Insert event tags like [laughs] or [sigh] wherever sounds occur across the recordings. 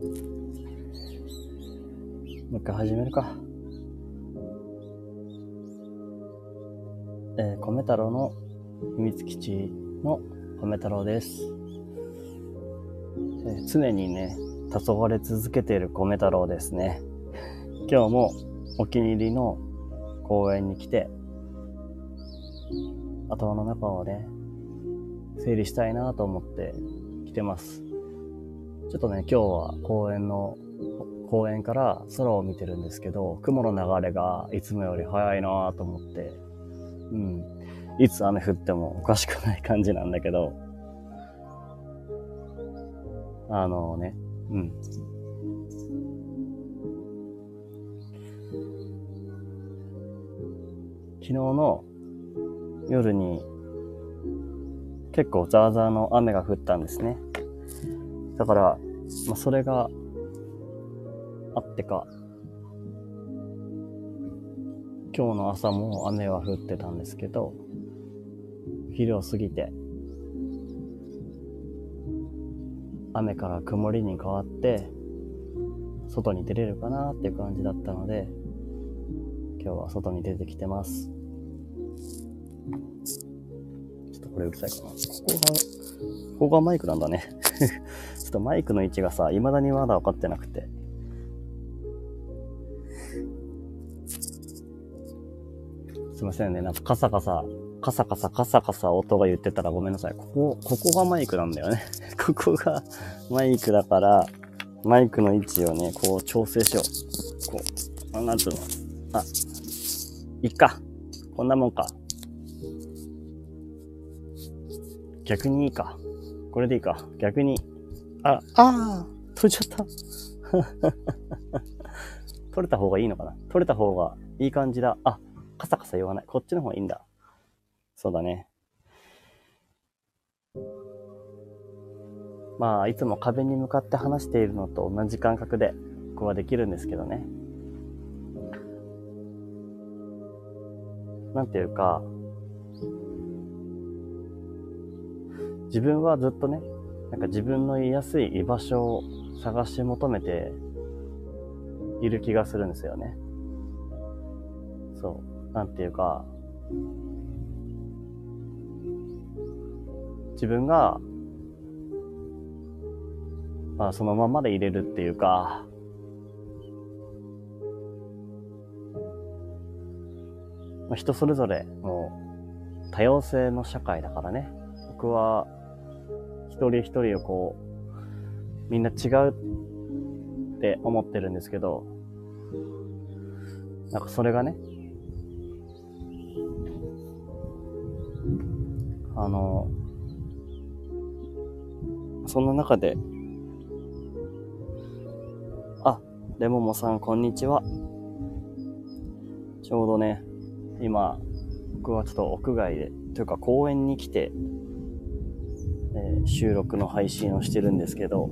もう一回始めるか。えー、米太郎の秘密基地の米太郎です。えー常にね、黄昏続けている米太郎ですね。今日もお気に入りの公園に来て、頭の中をね、整理したいなと思って来てます。ちょっとね、今日は公園の、公園から空を見てるんですけど、雲の流れがいつもより早いなと思って、うん。いつ雨降ってもおかしくない感じなんだけど、あのね、うん。昨日の夜に結構ザーザーの雨が降ったんですね。だから、まあ、それがあってか、今日の朝も雨は降ってたんですけど、昼を過ぎて、雨から曇りに変わって、外に出れるかなっていう感じだったので、今日は外に出てきてます。ちょっとこれうるさいかな。ここが、ここがマイクなんだね。[laughs] ちょっとマイクの位置がさ、未だにまだ分かってなくて。すいませんね。なんかカサカサ、カサカサカサカサ音が言ってたらごめんなさい。ここ、ここがマイクなんだよね。[laughs] ここがマイクだから、マイクの位置をね、こう調整しよう。こう、あなんつうの？あ、いっか。こんなもんか。逆にいいか。これでいいか。逆に。あ、ああ取れちゃった。[laughs] 取れた方がいいのかな取れた方がいい感じだ。あ、カサカサ言わない。こっちの方がいいんだ。そうだね。まあ、いつも壁に向かって話しているのと同じ感覚で、ここはできるんですけどね。なんていうか、自分はずっとね、なんか自分の居やすい居場所を探し求めている気がするんですよね。そう。なんていうか、自分が、まあそのままで入れるっていうか、まあ、人それぞれもう多様性の社会だからね。僕は一人一人をこう、みんな違うって思ってるんですけど、なんかそれがね、あの、そんな中で、あ、レモモさんこんにちは。ちょうどね、今、僕はちょっと屋外で、というか公園に来て、えー収録の配信をしてるんですけど、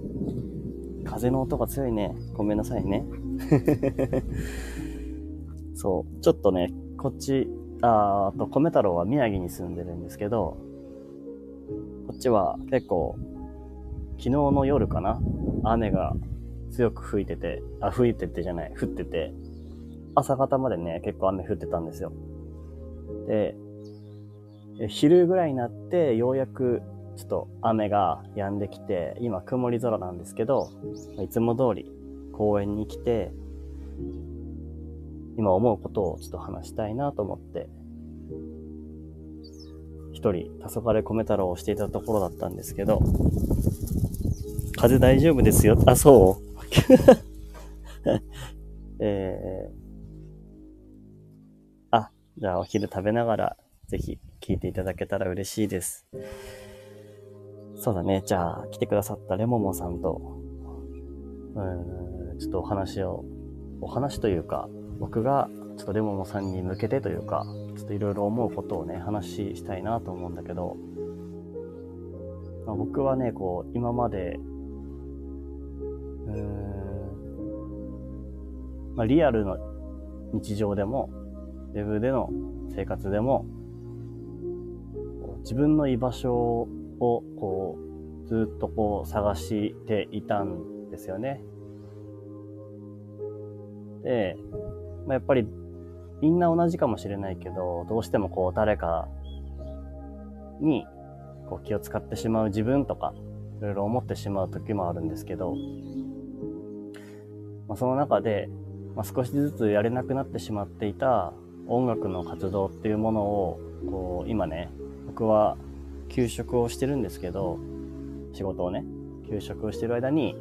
風の音が強いね。ごめんなさいね。[laughs] そう。ちょっとね、こっち、あと、米太郎は宮城に住んでるんですけど、こっちは結構、昨日の夜かな雨が強く吹いてて、あ、吹いててじゃない、降ってて、朝方までね、結構雨降ってたんですよ。で、え昼ぐらいになって、ようやくちょっと雨が止んできて、今曇り空なんですけど、いつも通り公園に来て、今思うことをちょっと話したいなと思って、一人、黄昏米太郎をしていたところだったんですけど、風大丈夫ですよ？あ、そう？[laughs] えー、あ、じゃあお昼食べながら、ぜひ聞いていただけたら嬉しいです。そうだね。じゃあ、来てくださったレモモさんと、うん、ちょっとお話を、お話というか、僕がちょっとレモモさんに向けてというか、ちょっといろいろ思うことをね、話したいなと思うんだけど、まあ、僕はね、こう、今まで、うーん、まあ、リアルの日常でも、ウェブでの生活でも、自分の居場所を、をこう、ずっとこう探していたんですよね。で、まあ、やっぱりみんな同じかもしれないけど、どうしてもこう誰かにこう気を使ってしまう自分とか、いろいろ思ってしまう時もあるんですけど、まあ、その中で、まあ、少しずつやれなくなってしまっていた音楽の活動っていうものを、こう、今ね、僕は休職をしてるんですけど、仕事をね、休職をしてる間に、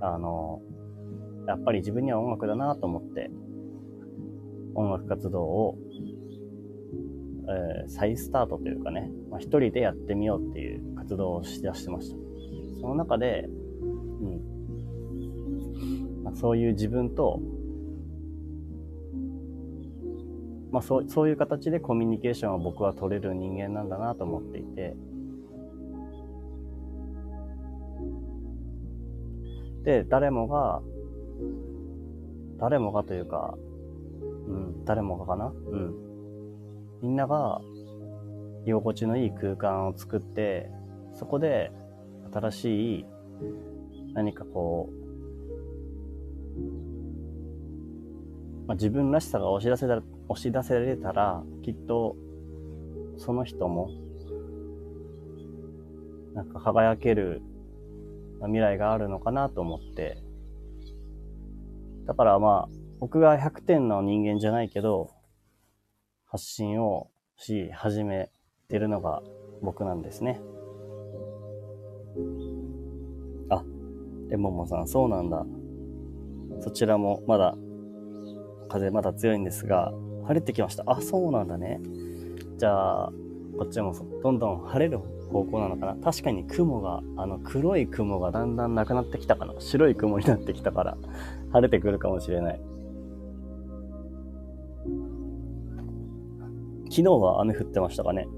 あの、やっぱり自分には音楽だなと思って、音楽活動を、えー、再スタートというかね、まあ、一人でやってみようっていう活動をしだしてました。その中で、うん。まあ、そういう自分と、まあそう、そういう形でコミュニケーションを僕は取れる人間なんだなと思っていて、で、誰もが、誰もがというか、うん、誰もがかな？うん。みんなが、居心地のいい空間を作って、そこで新しい何かこう、まあ、自分らしさが押し出せたら、押し出せれたら、きっと、その人も、なんか輝ける未来があるのかなと思って、だからまあ、僕が100点の人間じゃないけど、発信をし始めてるのが僕なんですね。あ、レモンモさん、そうなんだ。そちらもまだ、風まだ強いんですが、晴れてきました。あ、そうなんだね。じゃあ、こっちもどんどん晴れる方向なのかな確かに雲が、あの黒い雲がだんだんなくなってきたかな白い雲になってきたから、晴れてくるかもしれない。昨日は雨降ってましたかね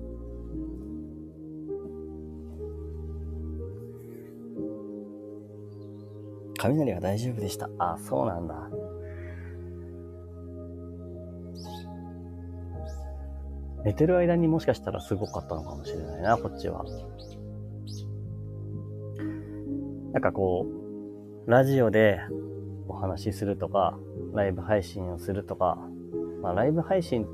雷は大丈夫でした。あ、そうなんだ。寝てる間にもしかしたらすごかったのかもしれないな、こっちは。なんかこう、ラジオでお話しするとか、ライブ配信をするとか、まあライブ配信、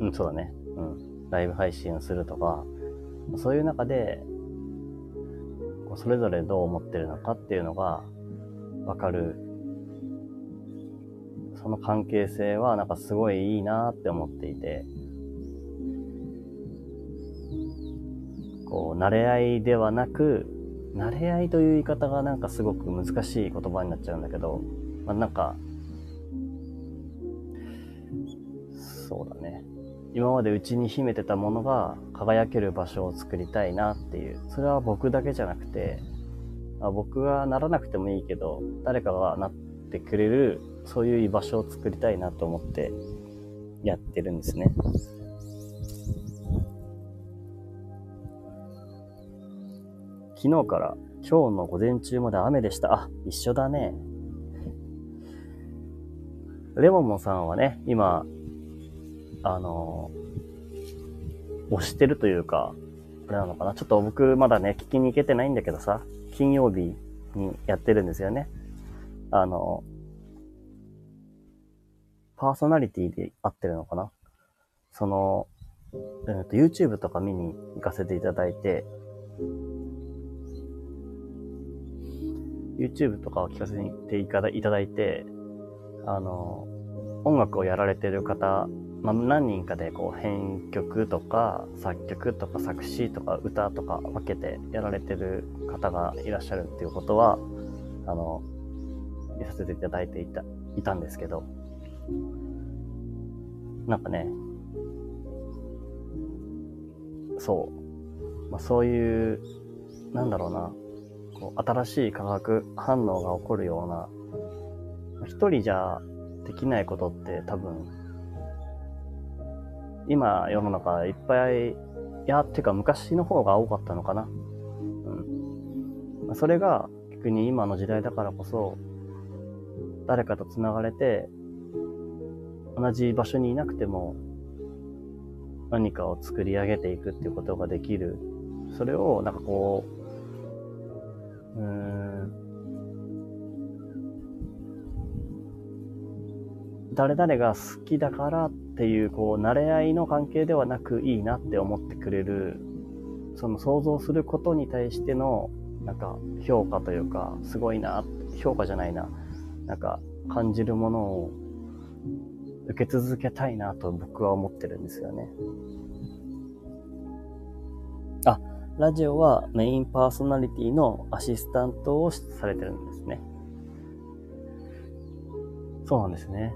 うん、そうだね。うん。ライブ配信をするとか、そういう中で、それぞれどう思ってるのかっていうのがわかる。その関係性はなんかすごいいいなって思っていて、こう、慣れ合いではなく、慣れ合いという言い方がなんかすごく難しい言葉になっちゃうんだけど、まあ、なんか、そうだね。今までうちに秘めてたものが輝ける場所を作りたいなっていう。それは僕だけじゃなくて、まあ、僕がならなくてもいいけど、誰かがなってくれる、そういう居場所を作りたいなと思ってやってるんですね。昨日から今日の午前中まで雨でした。あ、一緒だね。レモモさんはね、今、あの、押してるというか、あれなのかな？ちょっと僕まだね、聞きに行けてないんだけどさ、金曜日にやってるんですよね。あの、パーソナリティで合ってるのかな？その、えー、と YouTube とか見に行かせていただいて、YouTube とかを聞かせていただいて、あの、音楽をやられてる方、まあ、何人かでこう編曲とか作曲とか作詞とか歌とか分けてやられてる方がいらっしゃるっていうことは、あの、見させていただいていた、いたんですけど、なんかね、そう。まあ、そういう、なんだろうな。新しい化学反応が起こるような、一人じゃできないことって多分、今世の中いっぱい、いや、っていうか昔の方が多かったのかな。うん。それが逆に今の時代だからこそ、誰かと繋がれて、同じ場所にいなくても、何かを作り上げていくっていうことができる。それを、なんかこうう、ん。誰々が好きだからっていう、こう、慣れ合いの関係ではなくいいなって思ってくれる、その想像することに対しての、なんか、評価というか、すごいな、評価じゃないな、なんか、感じるものを受け続けたいなと僕は思ってるんですよね。ラジオはメインパーソナリティのアシスタントをされてるんですね。そうなんですね。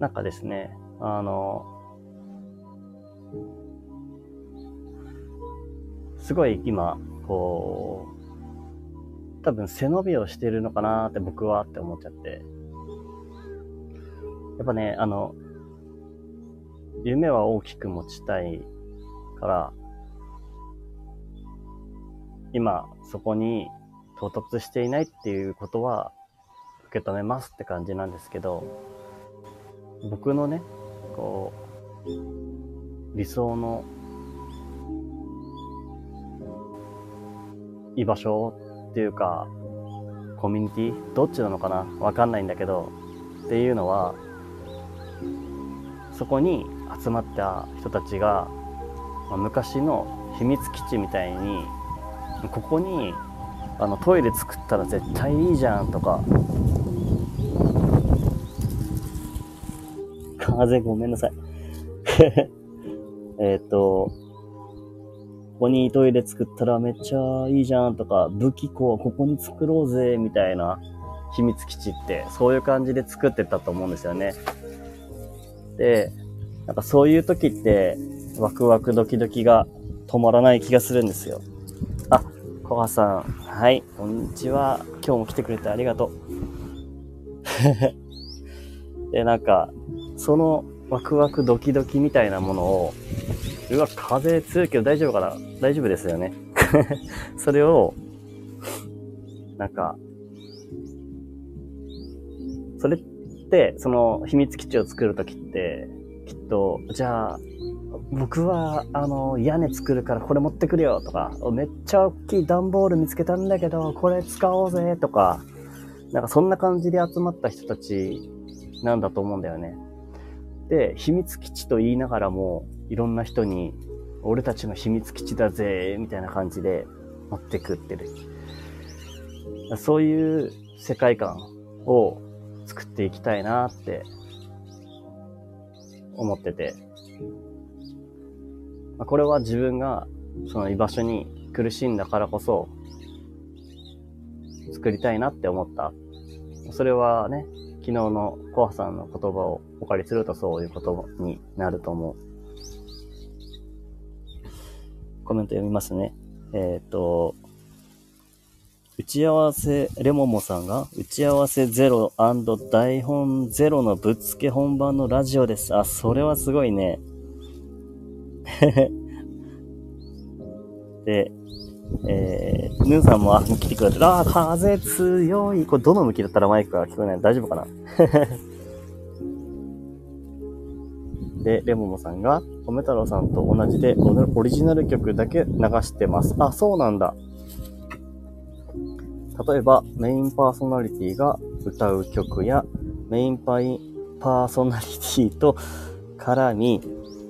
なんかですね、あの、すごい今、こう、多分背伸びをしてるのかなって僕はって思っちゃって。やっぱね、あの、夢は大きく持ちたいから、今そこに到達していないっていうことは受け止めますって感じなんですけど、僕のね、こう、理想の居場所っていうか、コミュニティ？どっちなのかな？わかんないんだけど、っていうのは、そこに集まった人たちが、まあ、昔の秘密基地みたいに、ここにあのトイレ作ったら絶対いいじゃんとか、風ごめんなさい。[laughs] えっと、ここにトイレ作ったらめっちゃいいじゃんとか、武器庫はここに作ろうぜ、みたいな秘密基地って、そういう感じで作ってたと思うんですよね。で、なんかそういう時って、ワクワクドキドキが止まらない気がするんですよ。あ、コハさん。はい、こんにちは。今日も来てくれてありがとう。[laughs] で、なんか、そのワクワクドキドキみたいなものを、うわ、風強いけど大丈夫かな？大丈夫ですよね。[laughs] それを、なんか、それって、その秘密基地を作るときって、と、じゃあ、僕は、あの、屋根作るからこれ持ってくるよとか、めっちゃ大きい段ボール見つけたんだけど、これ使おうぜとか、なんかそんな感じで集まった人たちなんだと思うんだよね。で、秘密基地と言いながらも、いろんな人に、俺たちの秘密基地だぜ、みたいな感じで持ってくってる。そういう世界観を作っていきたいなって思ってて。まこれは自分がその居場所に苦しんだからこそ作りたいなって思った。それはね、昨日のコアさんの言葉をお借りするとそういうことになると思う。コメント読みますね。えっ、ー、と、打ち合わせ、レモモさんが、打ち合わせゼロ台本ゼロのぶっつけ本番のラジオです。あ、それはすごいね。[laughs] で、えー、ヌーさんも、あ、来てくれてあ、風強い。これどの向きだったらマイクが聞こえない大丈夫かな？[laughs] で、レモモさんが、米太郎さんと同じで、オリジナル曲だけ流してます。あ、そうなんだ。例えば、メインパーソナリティが歌う曲や、メインパイパーソナリティと絡み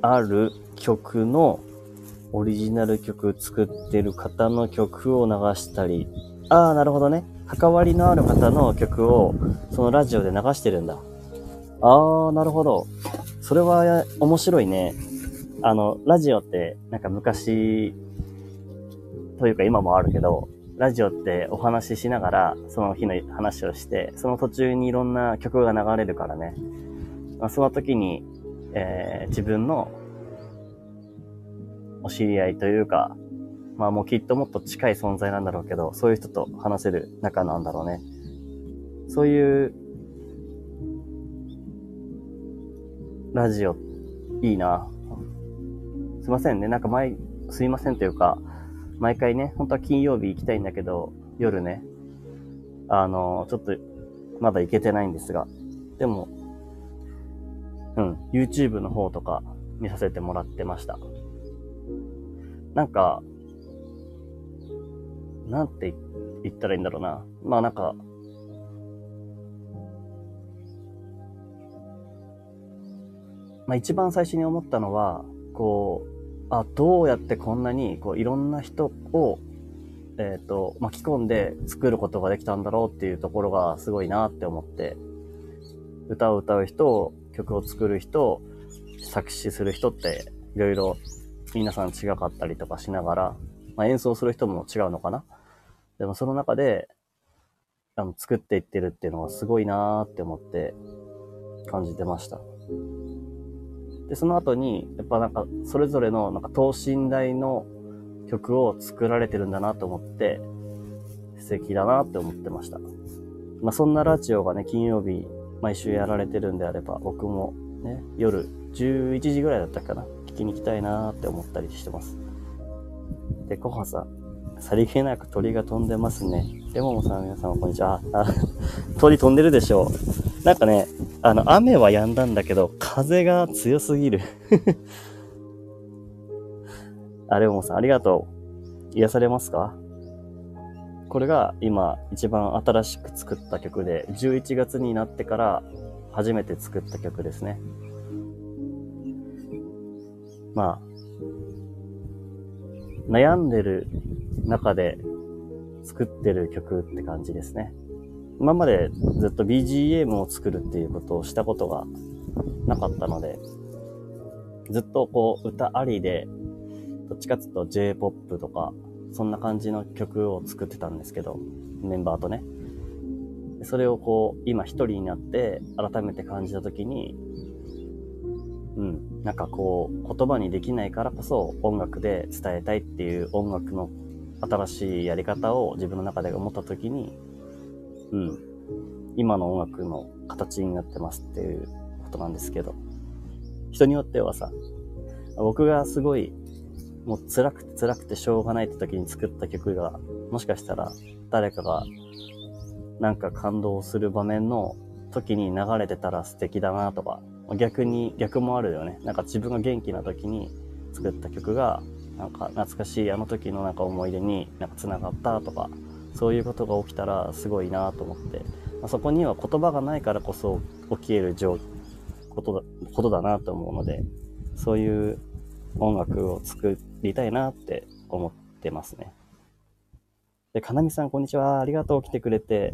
ある曲のオリジナル曲作ってる方の曲を流したり、ああ、なるほどね。関わりのある方の曲をそのラジオで流してるんだ。ああ、なるほど。それは面白いね。あの、ラジオってなんか昔というか今もあるけど、ラジオってお話ししながらその日の話をして、その途中にいろんな曲が流れるからね。まあ、その時に、えー、自分のお知り合いというか、まあもうきっともっと近い存在なんだろうけど、そういう人と話せる仲なんだろうね。そういう、ラジオ、いいな。すいませんね。なんか前、すいませんというか、毎回ね、本当は金曜日行きたいんだけど、夜ね、あの、ちょっと、まだ行けてないんですが、でも、うん、YouTube の方とか見させてもらってました。なんか、なんて言ったらいいんだろうな。まあなんか、まあ一番最初に思ったのは、こう、あ、どうやってこんなに、こう、いろんな人を、えっ、と、巻き込んで作ることができたんだろうっていうところがすごいなって思って、歌を歌う人、曲を作る人、作詞する人って、いろいろ皆さん違かったりとかしながら、まあ、演奏する人も違うのかな。でもその中で、あの、作っていってるっていうのはすごいなーって思って感じてました。で、その後に、やっぱなんか、それぞれの、なんか等身大の曲を作られてるんだなと思って、素敵だなって思ってました。まあ、そんなラジオがね、金曜日、毎週やられてるんであれば、僕もね、夜11時ぐらいだったかな、聞きに行きたいなって思ったりしてます。で、コハさん、さりげなく鳥が飛んでますね。レモモさん、皆さんこんにちは。[laughs] 鳥飛んでるでしょう。なんかね、あの、雨は止んだんだけど、風が強すぎる。[laughs] あ、レモモさん、ありがとう。癒されますか？これが今一番新しく作った曲で、11月になってから初めて作った曲ですね。まあ、悩んでる中で作ってる曲って感じですね。今までずっと BGM を作るっていうことをしたことがなかったので、ずっとこう歌ありで、どっちかっていうと J-POP とか、そんな感じの曲を作ってたんですけど、メンバーとね。それをこう、今一人になって改めて感じたときに、うん、なんかこう、言葉にできないからこそ音楽で伝えたいっていう音楽の新しいやり方を自分の中で思ったときに、うん、今の音楽の形になってますっていうことなんですけど、人によってはさ、僕がすごい、もう辛くて辛くてしょうがないって時に作った曲が、もしかしたら誰かがなんか感動する場面の時に流れてたら素敵だなとか、逆に逆もあるよね。なんか自分が元気な時に作った曲が、なんか懐かしいあの時のなんか思い出になんか繋がったとか、そういうことが起きたらすごいなと思って、まあ、そこには言葉がないからこそ起き得る状ことだことだなと思うので、そういう音楽を作りたいなって思ってますね。で、かなみさん、こんにちは。ありがとう。来てくれて。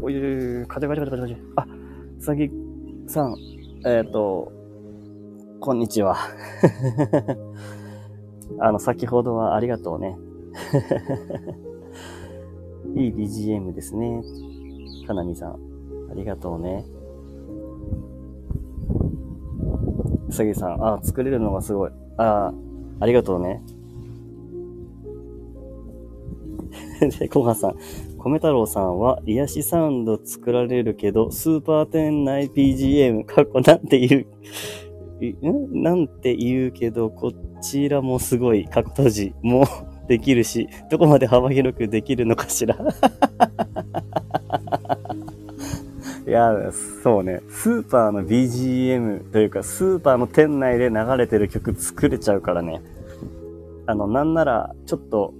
おいう、風が風が風があ、うさぎさん、えっ、ー、と、こんにちは。[laughs] あの、先ほどはありがとうね。[laughs] いい BGM ですね。かなみさん。ありがとうね。うさぎさん、あ、作れるのがすごい。あ、ありがとうね。[laughs] で、コハさん。米太郎さんは、癒しサウンド作られるけど、スーパー店内 PGM、過去なんて言う、ん？なんて言うけど、こちらもすごい、過去閉じも [laughs] できるし、どこまで幅広くできるのかしら。[laughs] いや、そうね。スーパーの BGM というか、スーパーの店内で流れてる曲作れちゃうからね。あの、なんなら、ちょっと、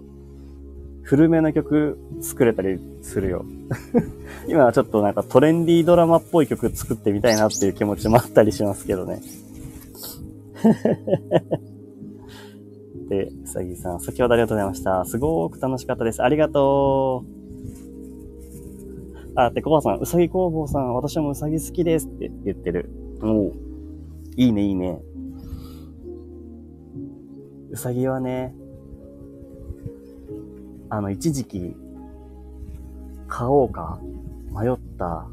古めの曲作れたりするよ。[laughs] 今はちょっとなんかトレンディードラマっぽい曲作ってみたいなっていう気持ちもあったりしますけどね。[laughs] で、うさぎさん、先ほどありがとうございました。すごく楽しかったです。ありがとう。あ、で、コバさん、うさぎ工房さん、私もうさぎ好きですって言ってる。おいいね、いいね。うさぎはね、あの、一時期、買おうか迷った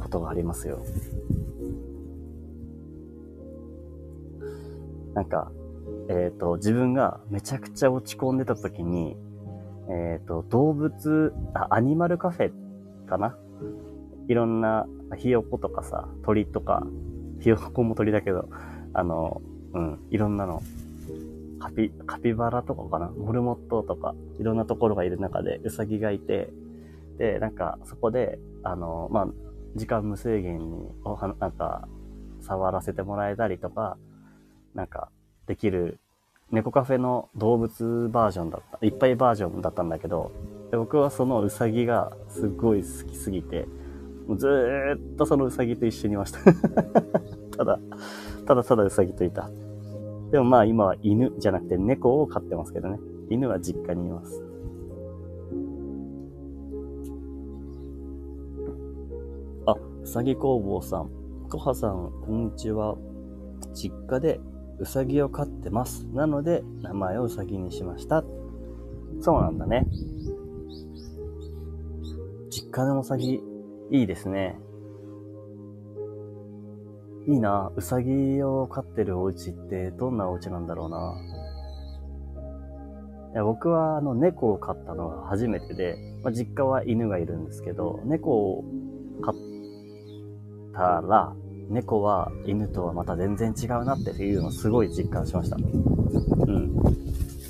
ことがありますよ。なんか、えっ、ー、と、自分がめちゃくちゃ落ち込んでた時に、えっ、ー、と、動物、あ、アニマルカフェかな？いろんな、ひよことかさ、鳥とか、ひよこも鳥だけど、あの、うん、いろんなの。カピ、カピバラとかかな？モルモットとか、いろんなところがいる中で、ウサギがいて、で、なんか、そこで、あの、まあ、時間無制限に、おは、なんか、触らせてもらえたりとか、なんか、できる、猫カフェの動物バージョンだった、いっぱいバージョンだったんだけど、で僕はそのウサギがすっごい好きすぎて、もうずーっとそのうさぎと一緒にいました。[laughs] ただ、ただただうさぎといた。でもまあ今は犬じゃなくて猫を飼ってますけどね。犬は実家にいます。あ、うさぎ工房さん。コハさん、こんにちは。実家でうさぎを飼ってます。なので、名前をうさぎにしました。そうなんだね。実家のうさぎ、いいですね。いいな。うさぎを飼ってるお家ってどんなお家なんだろうな。いや僕はあの猫を飼ったのは初めてで、まあ、実家は犬がいるんですけど、猫を飼ったら、猫は犬とはまた全然違うなっていうのをすごい実感しました。うん。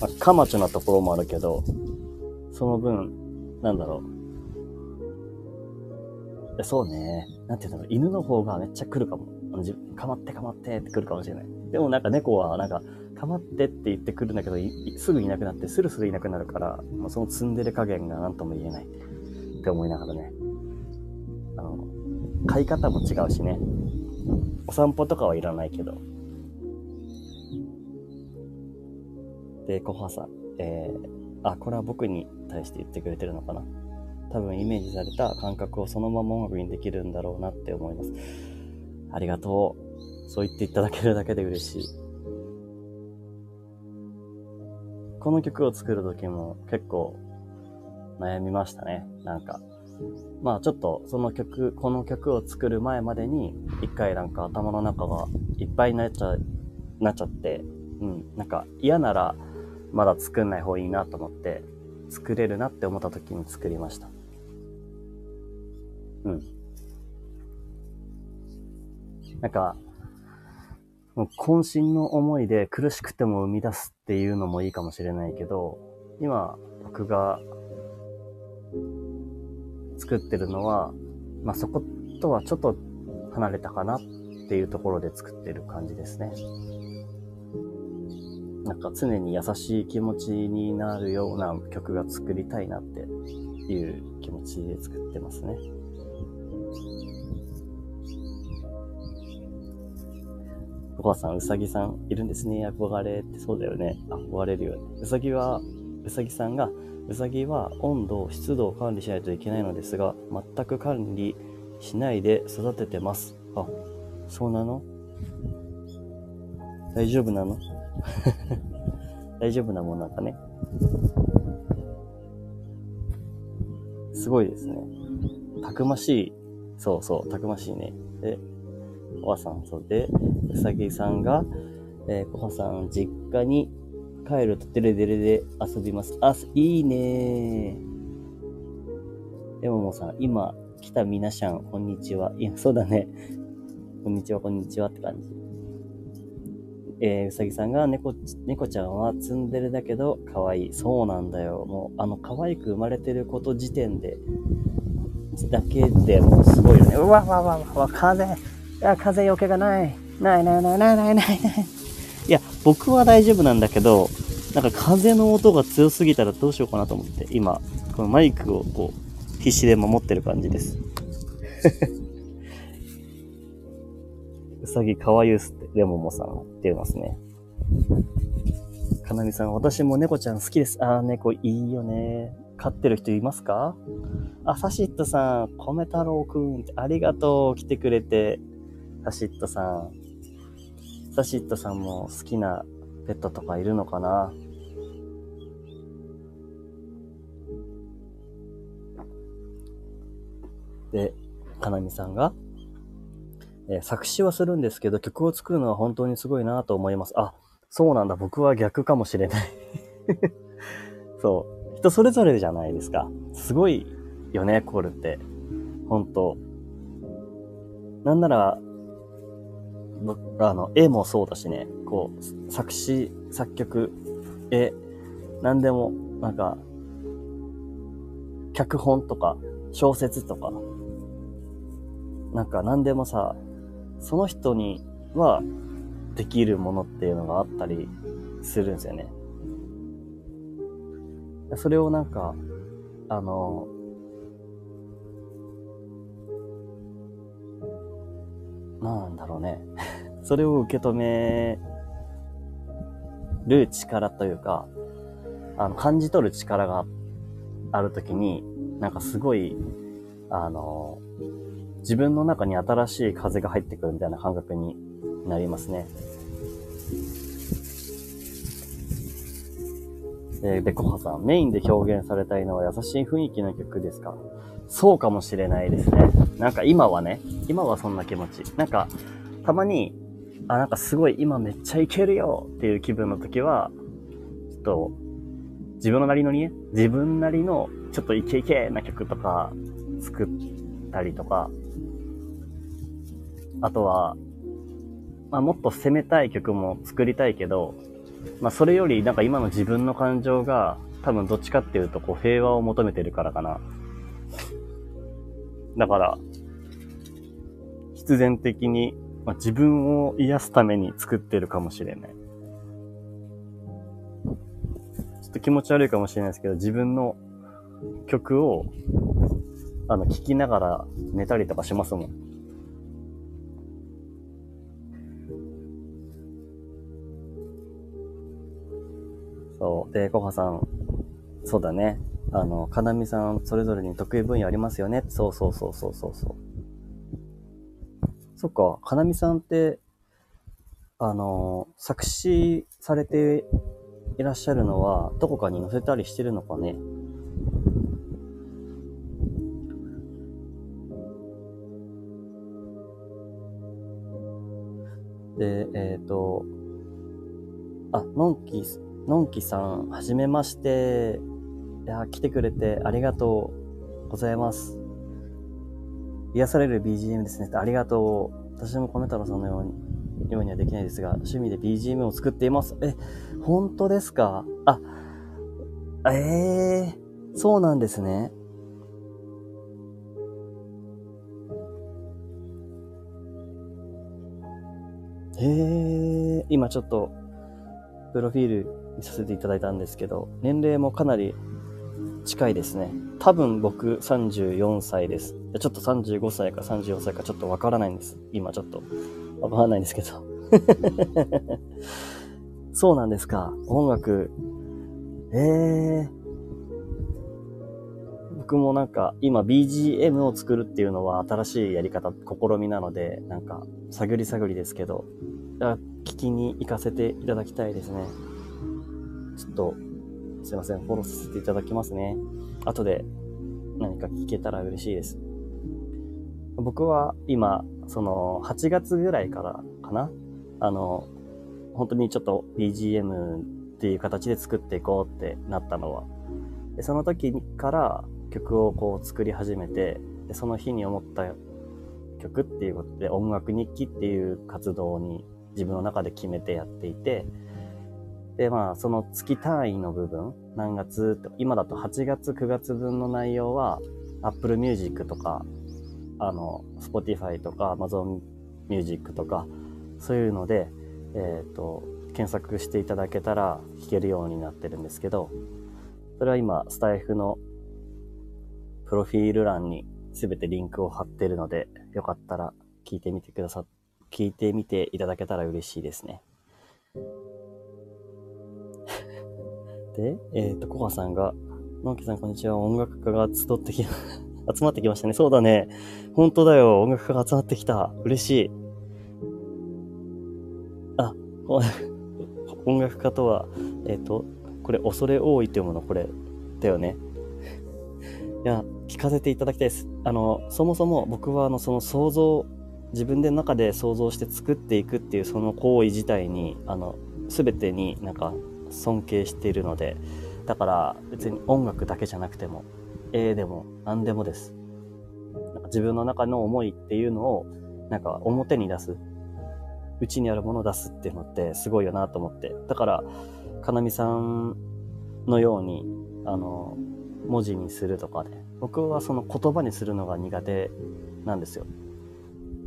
まあ、カマチョなところもあるけど、その分、なんだろう。そうね。なんていうの、犬の方がめっちゃ来るかも。あのかまってかまってって来るかもしれない。でもなんか猫はなんか、かまってって言ってくるんだけど、すぐいなくなって、スルスルいなくなるから、まあ、その積んでる加減が何とも言えないって思いながらね。あの、飼い方も違うしね。お散歩とかはいらないけど。で、コハさん、えー、あ、これは僕に対して言ってくれてるのかな。多分イメージされた感覚をそのまま音楽にできるんだろうなって思います。ありがとう。そう言っていただけるだけで嬉しい。この曲を作る時も結構悩みましたね。なんか、まあちょっとその曲、この曲を作る前までに、一回なんか頭の中がいっぱいになっちゃ、なっちゃって、うん、なんか嫌ならまだ作んない方がいいなと思って、作れるなって思った時に作りました。うん。なんか、もう渾身の思いで苦しくても生み出すっていうのもいいかもしれないけど、今僕が作ってるのは、まあ、そことはちょっと離れたかなっていうところで作ってる感じですね。なんか常に優しい気持ちになるような曲が作りたいなっていう気持ちで作ってますね。お母さん、うさぎさんいるんですね。憧れってそうだよね。憧れるよね。うさぎは、うさぎさんがうさぎは温度、湿度を管理しないといけないのですが、全く管理しないで育ててます。あ、そうなの？大丈夫なの？[laughs] 大丈夫なもんなんかね。すごいですね。たくましい。そうそう、たくましいね。で、おばさん、そうで、うさぎさんが、えー、こはさん、実家に帰るとデレデレで遊びます。あ、いいねでももさん、今来た皆さん、こんにちは。いや、そうだね。こんにちは、こんにちはって感じ。えー、うさぎさんが猫、猫ちゃんはツンデレだけど可愛い。そうなんだよ。もう、あの、可愛く生まれてること時点で、だけでもすごいよね。うわわわわわ、風。あ、風よけがない。ないないないないないないな。いいや、僕は大丈夫なんだけど、なんか風の音が強すぎたらどうしようかなと思って、今、このマイクをこう、必死で守ってる感じです。[laughs] うさぎかわゆすってレモモさんってますね。かなみさん、私も猫ちゃん好きです。あー、猫いいよね。飼ってる人いますか？あ、サシットさん、米太郎くん、ありがとう、来てくれて。サシットさん。サシットさんも好きなペットとかいるのかな？で、かなみさんが、えー、作詞はするんですけど、曲を作るのは本当にすごいなと思います。あ、そうなんだ。僕は逆かもしれない [laughs] そう。人それぞれじゃないですか。すごいよね、コールって。本当なんなら、あの、絵もそうだしね、こう、作詞、作曲、絵、なんでも、なんか、脚本とか、小説とか、なんか何でもさ、その人にはできるものっていうのがあったりするんですよね。それをなんか、あの、なんだろうね。それを受け止める力というか、あの、感じ取る力があるときに、なんかすごい、あの、自分の中に新しい風が入ってくるみたいな感覚になりますね。えー、で、コハさん、メインで表現されたいのは優しい雰囲気の曲ですか？そうかもしれないですね。なんか今はね、今はそんな気持ち。なんか、たまに、あ、なんかすごい今めっちゃいけるよっていう気分の時は、ちょっと、自分のなりのにね、自分なりのちょっとイケイケな曲とか作ったりとか、あとは、まあもっと攻めたい曲も作りたいけど、まあそれよりなんか今の自分の感情が多分どっちかっていうとこう平和を求めてるからかな。だから、必然的に、まあ、自分を癒すために作ってるかもしれない。ちょっと気持ち悪いかもしれないですけど、自分の曲を、あの、聴きながら寝たりとかしますもん。そう。で、コハさん、そうだね。あの、かなみさん、それぞれに得意分野ありますよね。そうそうそうそうそうそう。そっか、かなみさんって、あの、作詞されていらっしゃるのは、どこかに載せたりしてるのかね？で、えっ、ー、と、あ、のんき、のんきさん、はじめまして。いや、来てくれてありがとうございます。癒される BGM ですね。ありがとう。私も米太郎さんのように、ようにはできないですが、趣味で BGM を作っています。え、本当ですか？あ、ええー、そうなんですね。へえ、今ちょっと、プロフィール見させていただいたんですけど、年齢もかなり近いですね。多分僕34歳です。ちょっと35歳か34歳かちょっとわからないんです。今ちょっとわからないんですけど。[laughs] そうなんですか。音楽。ええー。僕もなんか今 BGM を作るっていうのは新しいやり方、試みなので、なんか探り探りですけど、聞きに行かせていただきたいですね。ちょっとすいません、フォローさせていただきますね。後で何か聞けたら嬉しいです。僕は今、その、8月ぐらいからかなあの、本当にちょっと BGM っていう形で作っていこうってなったのは。でその時から曲をこう作り始めて、でその日に思った曲っていうことで音楽日記っていう活動に自分の中で決めてやっていて、で、まあ、その月単位の部分、何月、今だと8月、9月分の内容は、Apple Music とか、あの、Spotify とか Amazon Music とか、そういうので、えっ、ー、と、検索していただけたら聞けるようになってるんですけど、それは今、スタイフのプロフィール欄にすべてリンクを貼ってるので、よかったら聞いてみてくださ、聞いてみていただけたら嬉しいですね。で、えっ、ー、と、コハさんが、のんきさんこんにちは、音楽家が集ってき、[laughs] 集まってきましたね。そうだね。本当だよ。音楽家が集まってきた。嬉しい。あ、音楽家とは、えっ、ー、と、これ、恐れ多いって読むの、これ、だよね。いや、聞かせていただきたいです。あの、そもそも僕は、あの、その想像、自分で中で想像して作っていくっていうその行為自体に、あの、すべてになんか尊敬しているので、だから別に音楽だけじゃなくても、絵でも何でもです。なんか自分の中の思いっていうのを、なんか表に出す。内にあるものを出すっていうのってすごいよなと思って。だから、かなみさんのように、あの、文字にするとかね。僕はその言葉にするのが苦手なんですよ。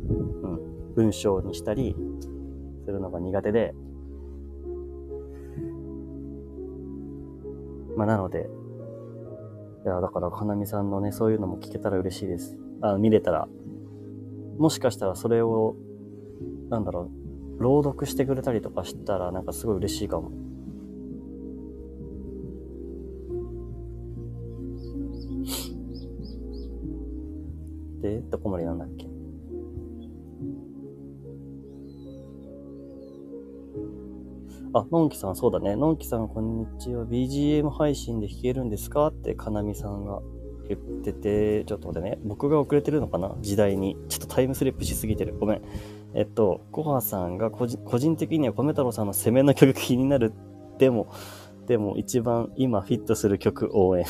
うん。文章にしたりするのが苦手で、まあ、なので、いや、だから、かなみさんのね、そういうのも聞けたら嬉しいです。あ見れたら。もしかしたらそれをなんだろう、朗読してくれたりとかしたら、なんかすごい嬉しいかも。で、どこまでなんだっけ？あ、のんきさん、そうだね。のんきさん、こんにちは。BGM 配信で弾けるんですか？って、かなみさんが言ってて、ちょっと待ってね。僕が遅れてるのかな？時代に。ちょっとタイムスリップしすぎてる。ごめん。えっと、コハさんが個人的には米太郎さんの攻めの曲気になる。でも、でも一番今フィットする曲応援。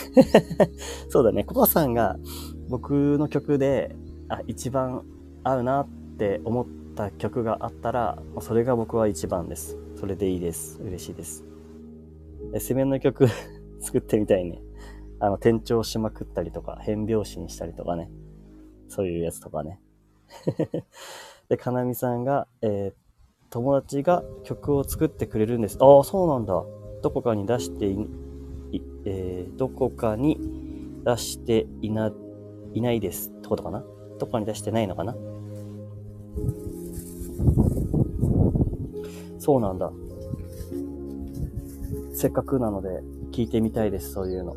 [laughs] そうだね。コハさんが僕の曲で、あ、一番合うなって思った曲があったら、それが僕は一番です。それでいいです。嬉しいです。え、攻めの曲 [laughs] 作ってみたいね。あの、転調しまくったりとか、変拍子にしたりとかね。そういうやつとかね。[laughs] で、かなみさんが、えー、友達が曲を作ってくれるんです。ああ、そうなんだ。どこかに出してい、えー、どこかに出していな、いないですってことかな？どこかに出してないのかな？そうなんだ。せっかくなので聞いてみたいです、そういうの。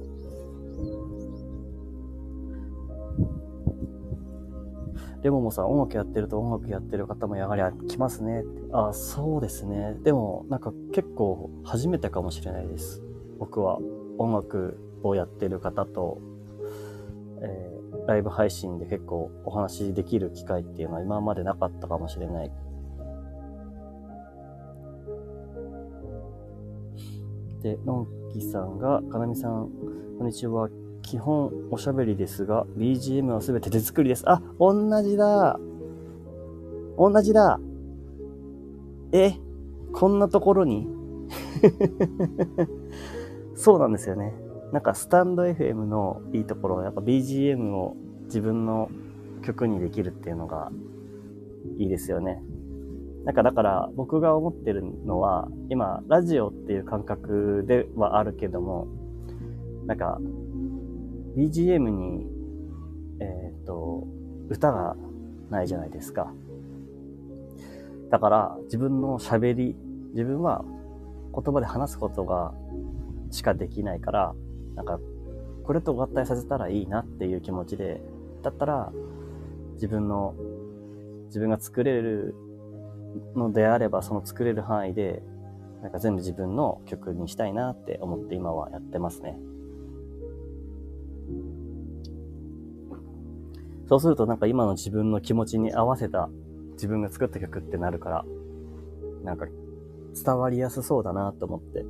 レモモさん、音楽やってると音楽やってる方もやはり来ますね。あ、そうですね。でも、なんか結構初めてかもしれないです。僕は音楽をやってる方と、えー、ライブ配信で結構お話できる機会っていうのは今までなかったかもしれない。で、のんきさんが、かなみさん、こんにちは。基本おしゃべりですが、BGM はすべて手作りです。あ、同じだ。同じだ。え、こんなところに？[laughs] そうなんですよね。なんかスタンド FM のいいところはやっぱ BGM を自分の曲にできるっていうのがいいですよね。なんかだから僕が思ってるのは今ラジオっていう感覚ではあるけどもなんか BGM に、えっ、ー、と、歌がないじゃないですか。だから、自分の喋り、自分は言葉で話すことがしかできないから、なんか、これと合体させたらいいなっていう気持ちで、だったら、自分の、自分が作れるのであれば、その作れる範囲で、なんか全部自分の曲にしたいなって思って今はやってますね。そうするとなんか今の自分の気持ちに合わせた自分が作った曲ってなるから、なんか伝わりやすそうだなと思って。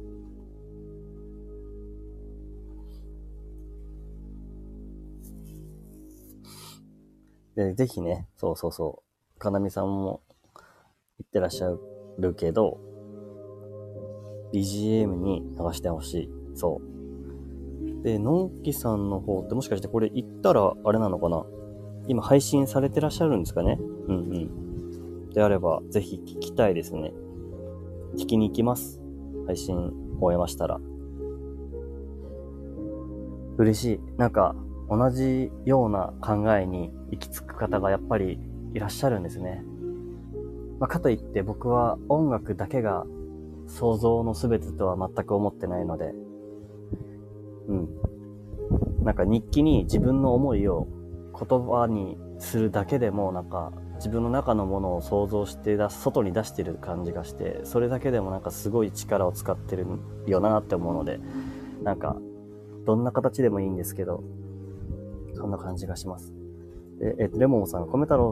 で、ぜひね、そうそうそう、かなみさんも言ってらっしゃるけど、BGM に流してほしい。そう。で、のんきさんの方ってもしかしてこれ言ったらあれなのかな？今配信されてらっしゃるんですかね？うんうん。であれば、ぜひ聞きたいですね。聞きに行きます。配信終えましたら。嬉しい。なんか、同じような考えに行き着く方がやっぱりいらっしゃるんですね。まあ、かといって僕は音楽だけが想像の全てとは全く思ってないので、うん。なんか日記に自分の思いを言葉にするだけでもなんか自分の中のものを想像して出す外に出してる感じがしてそれだけでもなんかすごい力を使ってるよなって思うのでなんかどんな形でもいいんですけどそんな感じがしますええレモンさん、米太郎、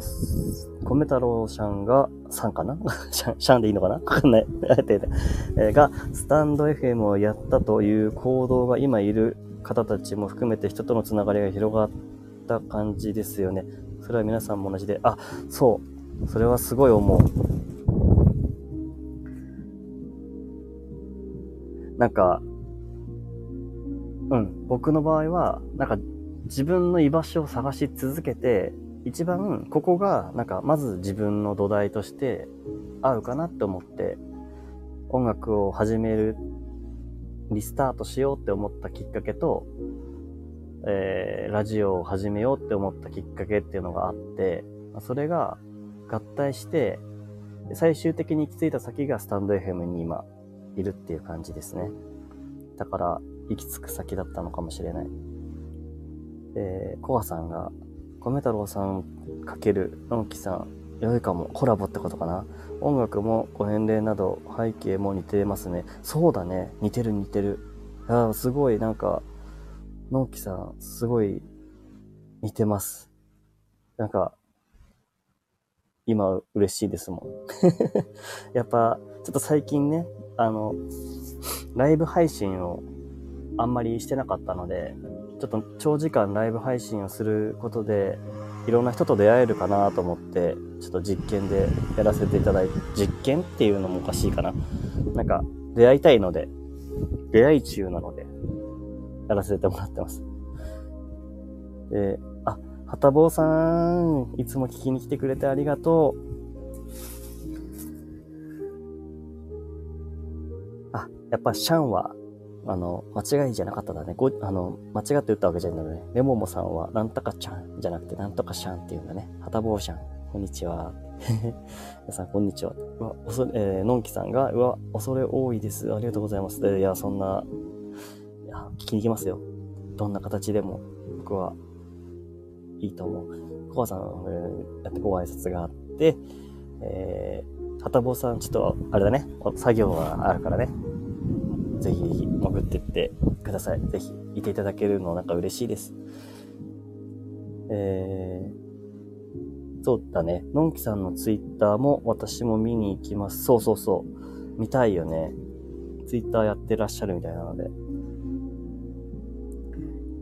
米太郎さんが、さんかな？シャン、シャンでいいのかな？わかんない。[laughs] えが、スタンド FM をやったという行動が今いる方たちも含めて人とのつながりが広がった感じですよね。それは皆さんも同じで、あ、そう。それはすごい思う。なんか、うん、僕の場合は、なんか自分の居場所を探し続けて、一番ここが、なんかまず自分の土台として合うかなって思って、音楽を始める、リスタートしようって思ったきっかけと、えー、ラジオを始めようって思ったきっかけっていうのがあって、それが合体して、最終的に行き着いた先がスタンド FM に今いるっていう感じですね。だから、行き着く先だったのかもしれない。えー、コアさんが、米太郎さんかけるのんきさん、良いかも、コラボってことかな。音楽もご年齢など背景も似てますね。そうだね。似てる似てる。あすごいなんか、のんきさん、すごい似てます。なんか、今嬉しいですもん。[laughs] やっぱ、ちょっと最近ね、あの、ライブ配信をあんまりしてなかったので、ちょっと長時間ライブ配信をすることで、いろんな人と出会えるかなと思って、ちょっと実験でやらせていただいて、実験っていうのもおかしいかな。なんか、出会いたいので、出会い中なので、やらせてもらってます。で、あ、はたぼうさん、いつも聞きに来てくれてありがとう。あ、やっぱシャンは、あの、間違いじゃなかっただね。ご、あの、間違って言ったわけじゃないのね。レモモさんは、なんとかちゃんじゃなくて、なんとかシャンっていうんだね。はたぼうシャン。こんにちは。[laughs] 皆さん、こんにちは。うわ、おそれ、えー、のんきさんが、うわ、恐れ多いです。ありがとうございます。いや、そんな、いや、聞きに行きますよ。どんな形でも、僕は、いいと思う。コアさん、えー、やってご挨拶があって、えー、はたぼうさん、ちょっと、あれだね、作業があるからね。ぜひぜひ、潜ってってください。ぜひ、いていただけるのなんか嬉しいです。えー、そうだね。のんきさんのツイッターも私も見に行きます。そうそうそう。見たいよね。ツイッターやってらっしゃるみたいなので。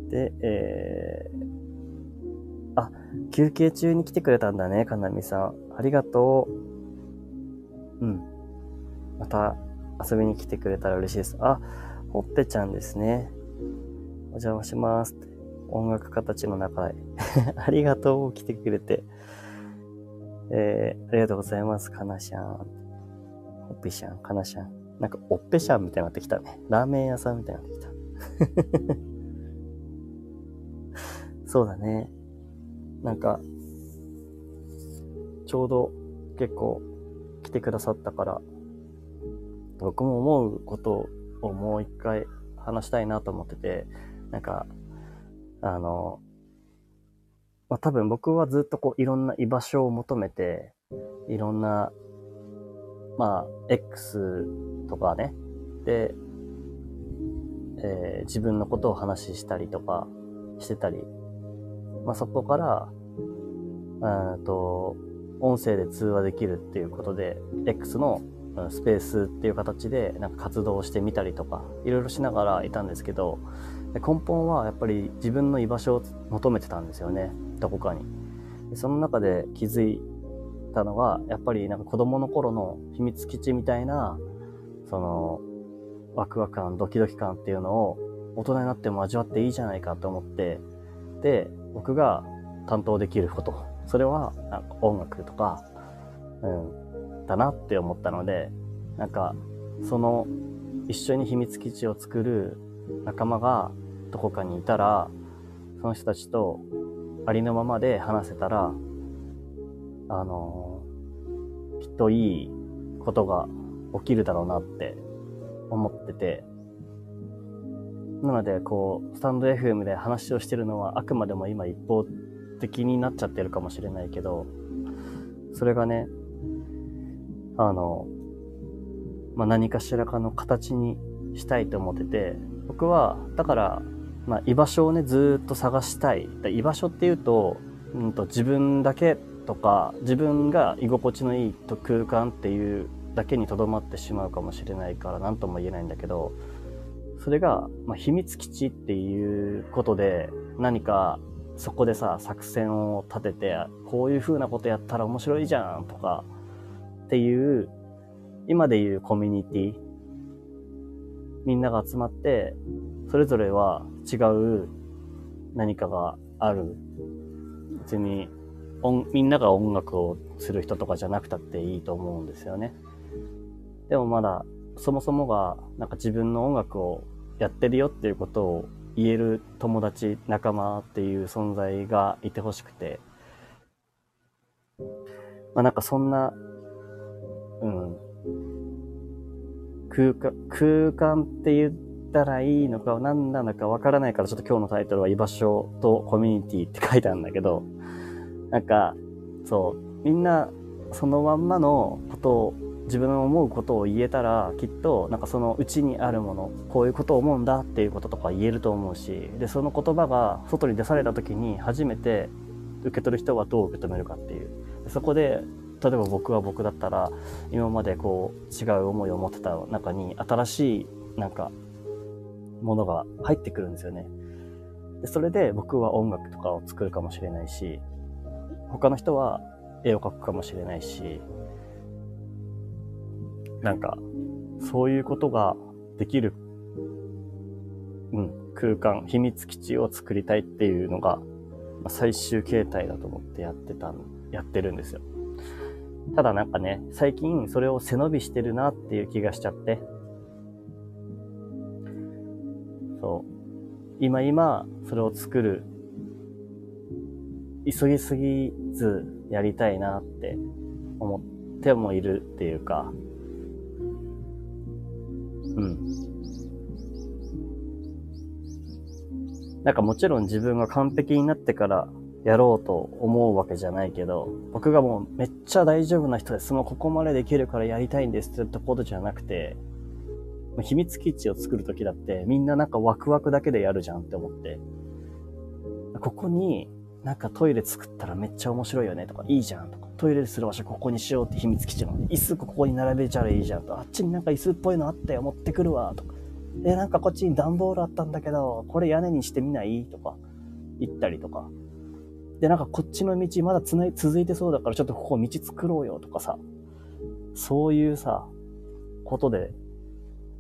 で、えー、あ、休憩中に来てくれたんだね、かなみさん。ありがとう。うん。また遊びに来てくれたら嬉しいです。あ、ほっぺちゃんですね。お邪魔します。音楽家たちの中へ。[laughs] ありがとう、来てくれて。えー、ありがとうございます、かなしゃん。ほっぺしゃん、かなしゃん。なんか、おっぺしゃんみたいになってきたね。ラーメン屋さんみたいになってきた。[laughs] そうだね。なんか、ちょうど結構来てくださったから、僕も思うことをもう一回話したいなと思ってて、なんか、あの、まあ、多分僕はずっとこういろんな居場所を求めて、いろんな、まあ、X とかね、で、えー、自分のことを話したりとかしてたり。まあ、そこから、うんと、音声で通話できるっていうことで、X のスペースっていう形でなんか活動してみたりとか、いろいろしながらいたんですけど、根本はやっぱり自分の居場所を求めてたんですよね、どこかに。その中で気づいたのが、やっぱりなんか子供の頃の秘密基地みたいな、その、ワクワク感、ドキドキ感っていうのを大人になっても味わっていいじゃないかと思って、で、僕が担当できること、それはなんか音楽とか、うん、だなって思ったので、なんか、その一緒に秘密基地を作る仲間がどこかにいたら、その人たちとありのままで話せたら、あのきっといいことが起きるだろうなって思ってて、なので、こう、スタンド FM で話をしてるのはあくまでも今一方的になっちゃってるかもしれないけど、それがね、あの、まあ、何かしらかの形にしたいと思ってて、僕は、だから、まあ、居場所をね、ずっと探したい。居場所っていうと、うんと、自分だけとか、自分が居心地のいい空間っていうだけにとどまってしまうかもしれないから、何とも言えないんだけど、それが、まあ、秘密基地っていうことで、何かそこでさ、作戦を立てて、こういう風なことやったら面白いじゃんとか、っていう、今でいうコミュニティ、みんなが集まって、それぞれは違う何かがある。別に、みんなが音楽をする人とかじゃなくたっていいと思うんですよね。でもまだ、そもそもが、なんか自分の音楽をやってるよっていうことを言える友達、仲間っていう存在がいてほしくて、まあなんかそんなうん、空間、空間って言ったらいいのか何なのかわからないからちょっと今日のタイトルは居場所とコミュニティって書いてあるんだけど、なんか、そう、みんなそのまんまのことを自分の思うことを言えたらきっとなんかそのうちにあるものこういうことを思うんだっていうこととか言えると思うしでその言葉が外に出された時に初めて受け取る人はどう受け止めるかっていう。そこで例えば僕は僕だったら今までこう違う思いを持ってた中に新しいなんかものが入ってくるんですよねでそれで僕は音楽とかを作るかもしれないし他の人は絵を描くかもしれないしなんか、そういうことができる、うん、空間、秘密基地を作りたいっていうのが、最終形態だと思ってやってた、やってるんですよ。ただなんかね、最近それを背伸びしてるなっていう気がしちゃって。そう。今今、それを作る、急ぎすぎずやりたいなって思ってもいるっていうか、うん。なんかもちろん自分が完璧になってからやろうと思うわけじゃないけど、僕がもうめっちゃ大丈夫な人です。もうここまでできるからやりたいんですってことじゃなくて、秘密基地を作るときだってみんななんかワクワクだけでやるじゃんって思って。ここになんかトイレ作ったらめっちゃ面白いよねとか、いいじゃんとか、トイレする場所ここにしようって秘密基地の椅子ここに並べちゃえばいいじゃんと、あっちになんか椅子っぽいのあったよ、持ってくるわとか、え、なんかこっちに段ボールあったんだけど、これ屋根にしてみないとか、言ったりとか。で、なんかこっちの道まだつない続いてそうだからちょっとここ道作ろうよとかさ、そういうさ、ことで、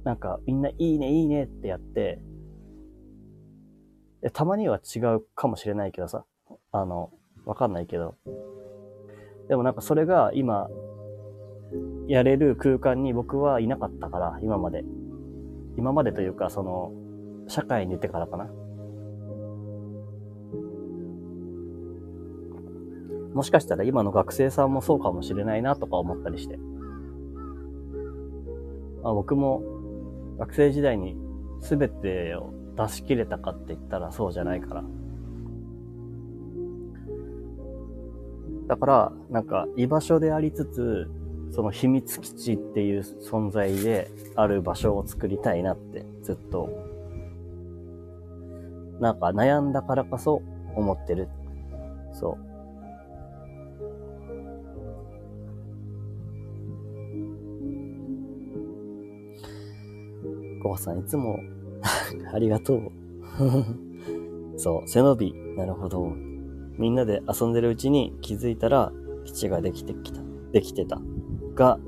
なんかみんないいねいいねってやって、でたまには違うかもしれないけどさ、あの、わかんないけど。でもなんかそれが今、やれる空間に僕はいなかったから、今まで。今までというか、その、社会に出てからかな。もしかしたら今の学生さんもそうかもしれないなとか思ったりして。まあ、僕も学生時代に全てを出し切れたかって言ったらそうじゃないから。だから、なんか居場所でありつつ、その秘密基地っていう存在である場所を作りたいなってずっと、なんか悩んだからこそ思ってる。そう。コバさんいつもありがとう。そう、背伸び。なるほど。みんなで遊んでるうちに気づいたら基地ができてきた、できてた。が、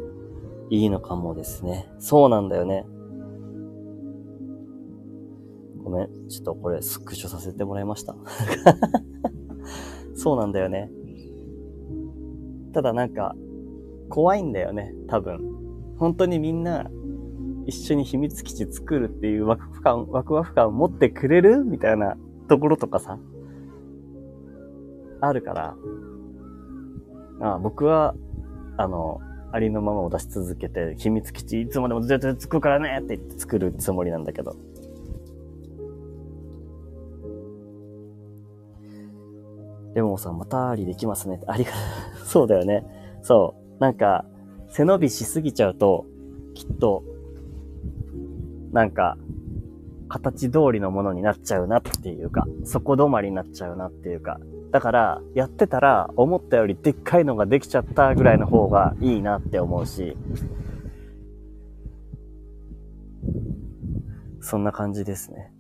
いいのかもですね。そうなんだよね。ごめん。ちょっとこれスクショさせてもらいました。そうなんだよね。ただなんか、怖いんだよね、多分。本当にみんな、一緒に秘密基地作るっていうワクワク感、ワクワク感を持ってくれる？みたいなところとかさ。あるから、あ僕は、あの、ありのままを出し続けて、秘密基地いつまでもずっと作るからねって言って作るつもりなんだけど。レモンさんまたありできますね。ありが。[laughs] そうだよね。そう。なんか、背伸びしすぎちゃうと、きっと、なんか、形通りのものになっちゃうなっていうか、そこ止まりになっちゃうなっていうか、だから、やってたら、思ったよりでっかいのができちゃったぐらいの方がいいなって思うし、そんな感じですね。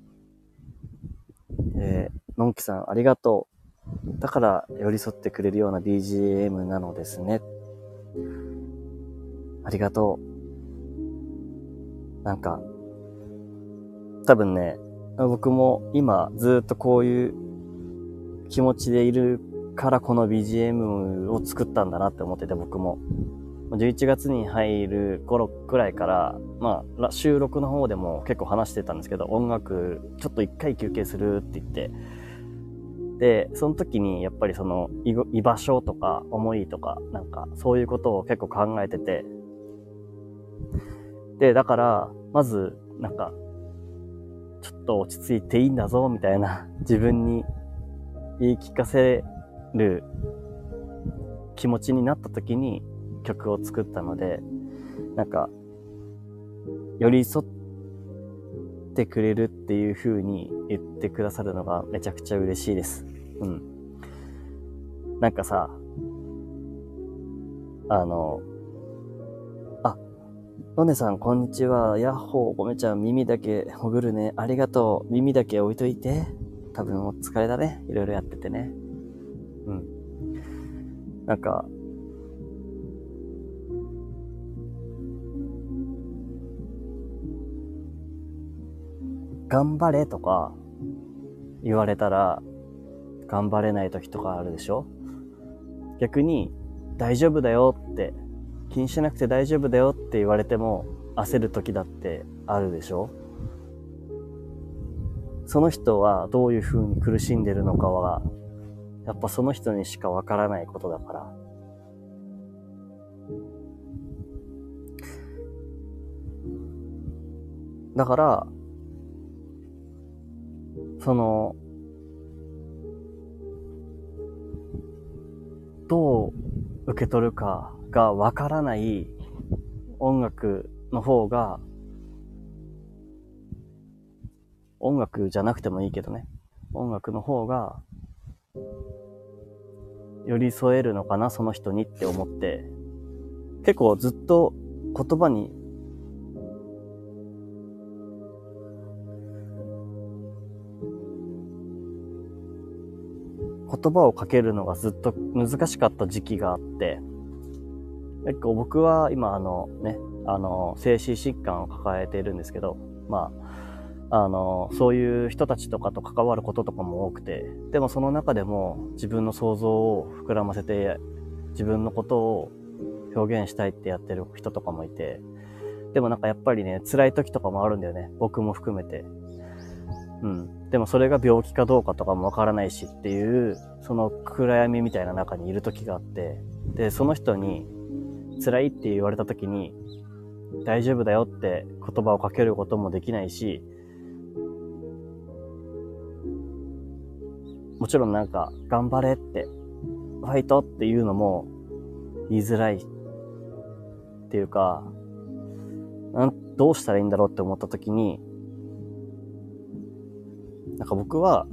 えー、のんきさん、ありがとう。だから、寄り添ってくれるような BGM なのですね。ありがとう。なんか、多分ね、僕も今ずっとこういう気持ちでいるからこの BGM を作ったんだなって思ってて僕も。11月に入る頃くらいから、まあ、収録の方でも結構話してたんですけど、音楽、ちょっと一回休憩するって言って、で、その時にやっぱりその居場所とか思いとか、なんかそういうことを結構考えてて、で、だから、まず、なんか、ちょっと落ち着いていいんだぞ、みたいな、[laughs] 自分に言い聞かせる気持ちになった時に曲を作ったので、なんか、寄り添ってくれるっていう風に言ってくださるのがめちゃくちゃ嬉しいです。うん。なんかさ、あの、のねさん、こんにちは。やっほー、ごめちゃん、耳だけほぐるね。ありがとう。耳だけ置いといて。多分お疲れだね。いろいろやっててね。うん。なんか、頑張れとか言われたら、頑張れない時とかあるでしょ？逆に、大丈夫だよって、気にしなくて大丈夫だよって言われても、焦る時だってあるでしょ？その人はどういう風に苦しんでるのかは、やっぱその人にしかわからないことだから。だから、その、どう受け取るかがわからない音楽の方が、音楽じゃなくてもいいけどね。音楽の方が、寄り添えるのかな、その人にって思って、結構ずっと言葉に言葉をかけるのがずっと難しかった時期があって、結構僕は今あのね、あの、精神疾患を抱えているんですけど、まあ、あの、そういう人たちとかと関わることとかも多くて、でもその中でも自分の想像を膨らませて、自分のことを表現したいってやってる人とかもいて、でもなんかやっぱりね、辛い時とかもあるんだよね。僕も含めて。うん。でもそれが病気かどうかとかもわからないしっていう、その暗闇みたいな中にいる時があって、で、その人に辛いって言われた時に、大丈夫だよって言葉をかけることもできないし、もちろんなんか、頑張れって、ファイトっていうのも言いづらいっていうか、なん、どうしたらいいんだろうって思った時に、なんか僕は、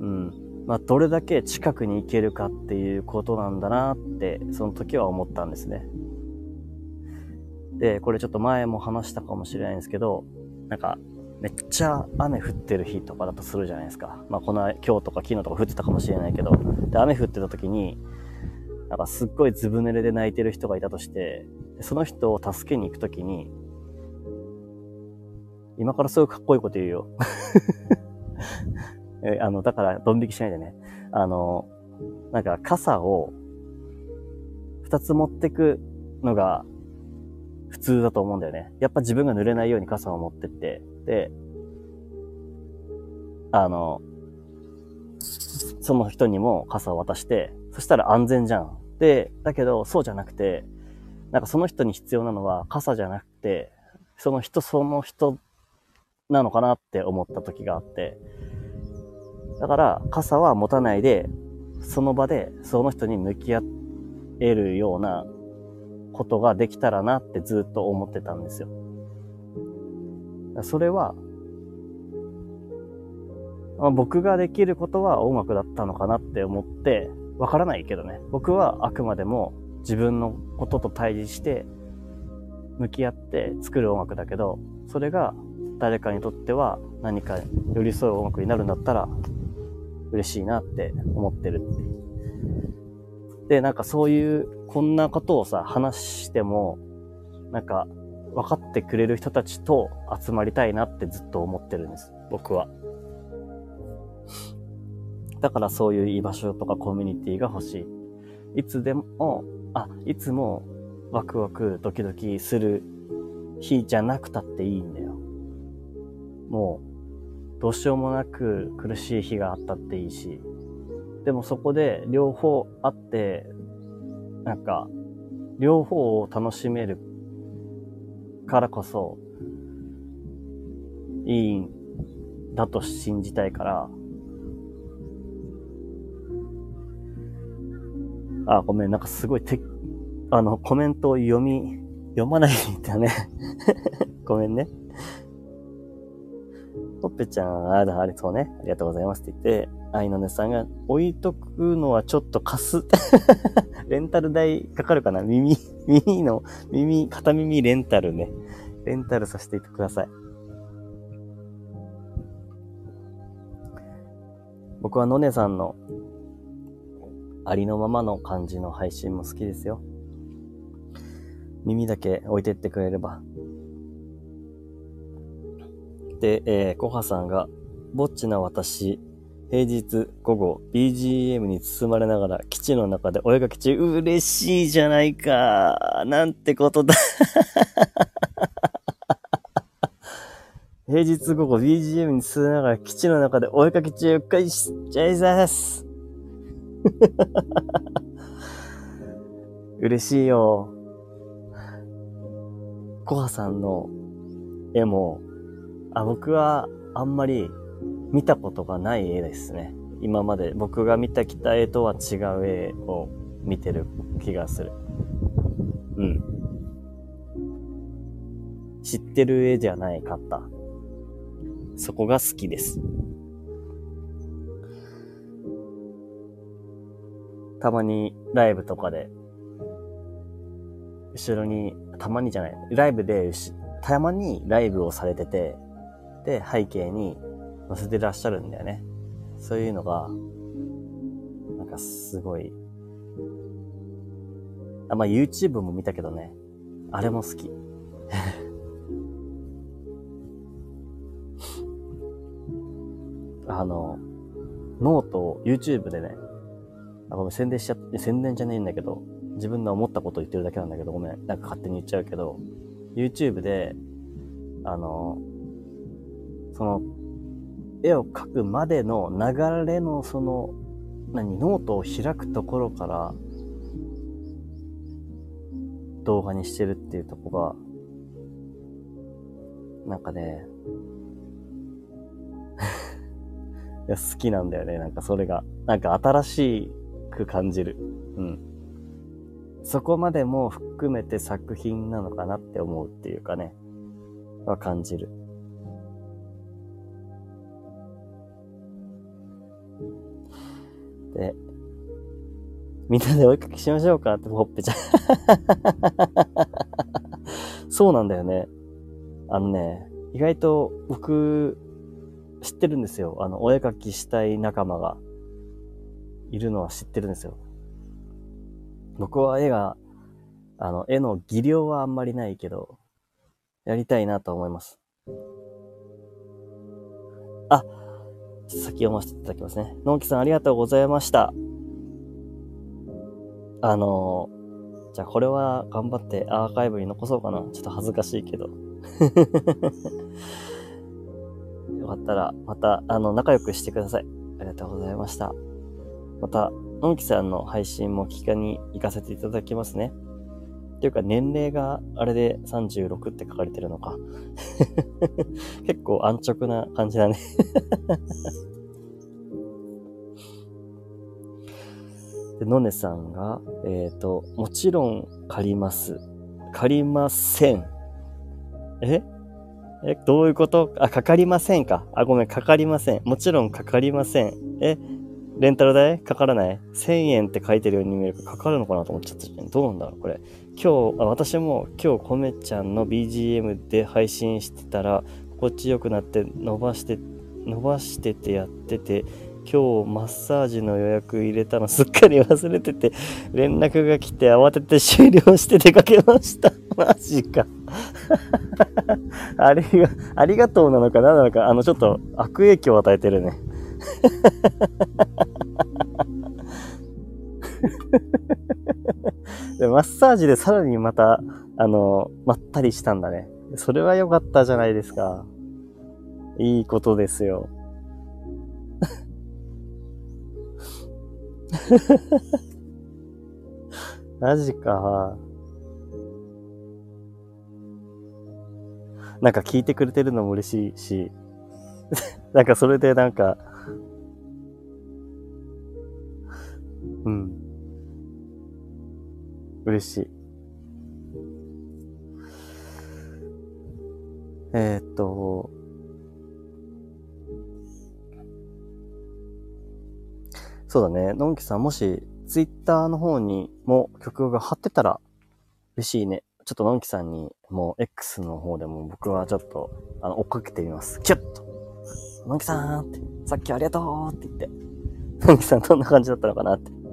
うん。まあ、どれだけ近くに行けるかっていうことなんだなって、その時は思ったんですね。で、これちょっと前も話したかもしれないんですけど、なんか、めっちゃ雨降ってる日とかだとするじゃないですか。まあ、この今日とか昨日とか降ってたかもしれないけど、で、雨降ってた時に、なんかすっごいずぶ濡れで泣いてる人がいたとして、その人を助けに行く時に、今からすごいかっこいいこと言うよ。えあの、だから、ドン引きしないでね。あの、なんか、傘を、二つ持ってくのが、普通だと思うんだよね。やっぱ自分が濡れないように傘を持ってって、で、あの、その人にも傘を渡して、そしたら安全じゃん。で、だけど、そうじゃなくて、なんかその人に必要なのは傘じゃなくて、その人その人なのかなって思った時があって、だから傘は持たないで、その場でその人に向き合えるようなことができたらなってずっと思ってたんですよ。それは、まあ僕ができることは音楽だったのかなって思って、わからないけどね。僕はあくまでも自分のことと対峙して、向き合って作る音楽だけど、それが誰かにとっては何か寄り添う音楽になるんだったら嬉しいなって思ってるって。で、なんかそういう、こんなことをさ、話しても、なんか分かってくれる人たちと集まりたいなってずっと思ってるんです。僕は。だからそういう居場所とかコミュニティが欲しい。いつでも、あ、いつもワクワクドキドキする日じゃなくたっていいんだよ。もう、どうしようもなく苦しい日があったっていいし、でもそこで両方あって、なんか、両方を楽しめるからこそ、いいんだと信じたいから、あ、ごめん、なんかすごいて、あの、コメントを読み、読まないでたね [laughs] ごめんね。ほっぺちゃん、ああ、あれそうね。ありがとうございますって言って、愛のねさんが置いとくのはちょっと貸す。[laughs] レンタル代かかるかな？耳、[laughs] 耳の、耳、片耳レンタルね。レンタルさせてください。僕はのねさんのありのままの感じの配信も好きですよ。耳だけ置いてってくれれば。で、えー、コハさんが、ぼっちな私、平日午後 BGM に包まれながら基地の中でお絵かき中、嬉しいじゃないか。なんてことだ [laughs] 平日午後 BGM に進めながら基地の中でお絵かき中、返しちゃいます。[laughs] 嬉しいよ。コハさんの絵も、あ、僕はあんまり見たことがない絵ですね。今まで僕が見たきた絵とは違う絵を見てる気がする。うん。知ってる絵じゃないかった。そこが好きです。たまにライブとかで、後ろに、たまにじゃない、ライブで、たまにライブをされてて、で、背景に載せてらっしゃるんだよね。そういうのが、なんかすごい。あ、まあ、YouTube も見たけどね。あれも好き。[laughs] あの、ノートを YouTube でね、あ、ごめん、宣伝しちゃって、宣伝じゃねえんだけど、自分の思ったことを言ってるだけなんだけど、ごめん、なんか勝手に言っちゃうけど、YouTube で、あの、その、絵を描くまでの流れのその、何、ノートを開くところから、動画にしてるっていうとこが、なんかね、[laughs] いや、好きなんだよね。なんかそれが。なんか新しく感じる。うん。そこまでも含めて作品なのかなって思うっていうかね。は感じる。で、みんなでお絵かきしましょうか？ってほっぺちゃん。[laughs] そうなんだよね。あのね、意外と僕、知ってるんですよ。あの、お絵かきしたい仲間がいるのは知ってるんですよ。僕は絵が、あの、絵の技量はあんまりないけど、やりたいなと思います。あ、先読ませていただきますね。のんきさんありがとうございました。あのじゃあこれは頑張ってアーカイブに残そうかな。ちょっと恥ずかしいけど。[laughs] よかったら、また、あの、仲良くしてください。ありがとうございました。また、のんきさんの配信も聞かに行かせていただきますね。ていうか、年齢があれで36って書かれてるのか。[laughs] 結構安直な感じだね [laughs] で、のねさんが、えっ、ー、と、もちろん借ります。借りません。え？え、どういうこと？あ、かかりませんかあ、ごめん、かかりません。もちろんかかりません。え、レンタル代？かからない ?1000 円って書いてるように見えるかかかるのかなと思っちゃったじゃん。どうなんだろうこれ。今日、あ私も今日コメちゃんの BGM で配信してたら、心地よくなって伸ばして、伸ばしててやってて、今日マッサージの予約入れたのすっかり忘れてて、連絡が来て慌てて終了して出かけました。[laughs] マジか。[laughs] ありが、ありがとうなのか何なのか、あの、ちょっと悪影響を与えてるね。[laughs] で、マッサージでさらにまた、あの、まったりしたんだね。それは良かったじゃないですか。いいことですよ。[laughs] マジか。なんか聞いてくれてるのも嬉しいし、なんかそれでなんか、うん。嬉しい。えー、っと、そうだね。のんきさん、もし、ツイッターの方にも曲が貼ってたら嬉しいね。ちょっとのんきさんに、もう X の方でも僕はちょっと、あの、追っかけてみます。キュッとのんきさんって、さっきありがとうって言って。のんきさんどんな感じだったのかなって。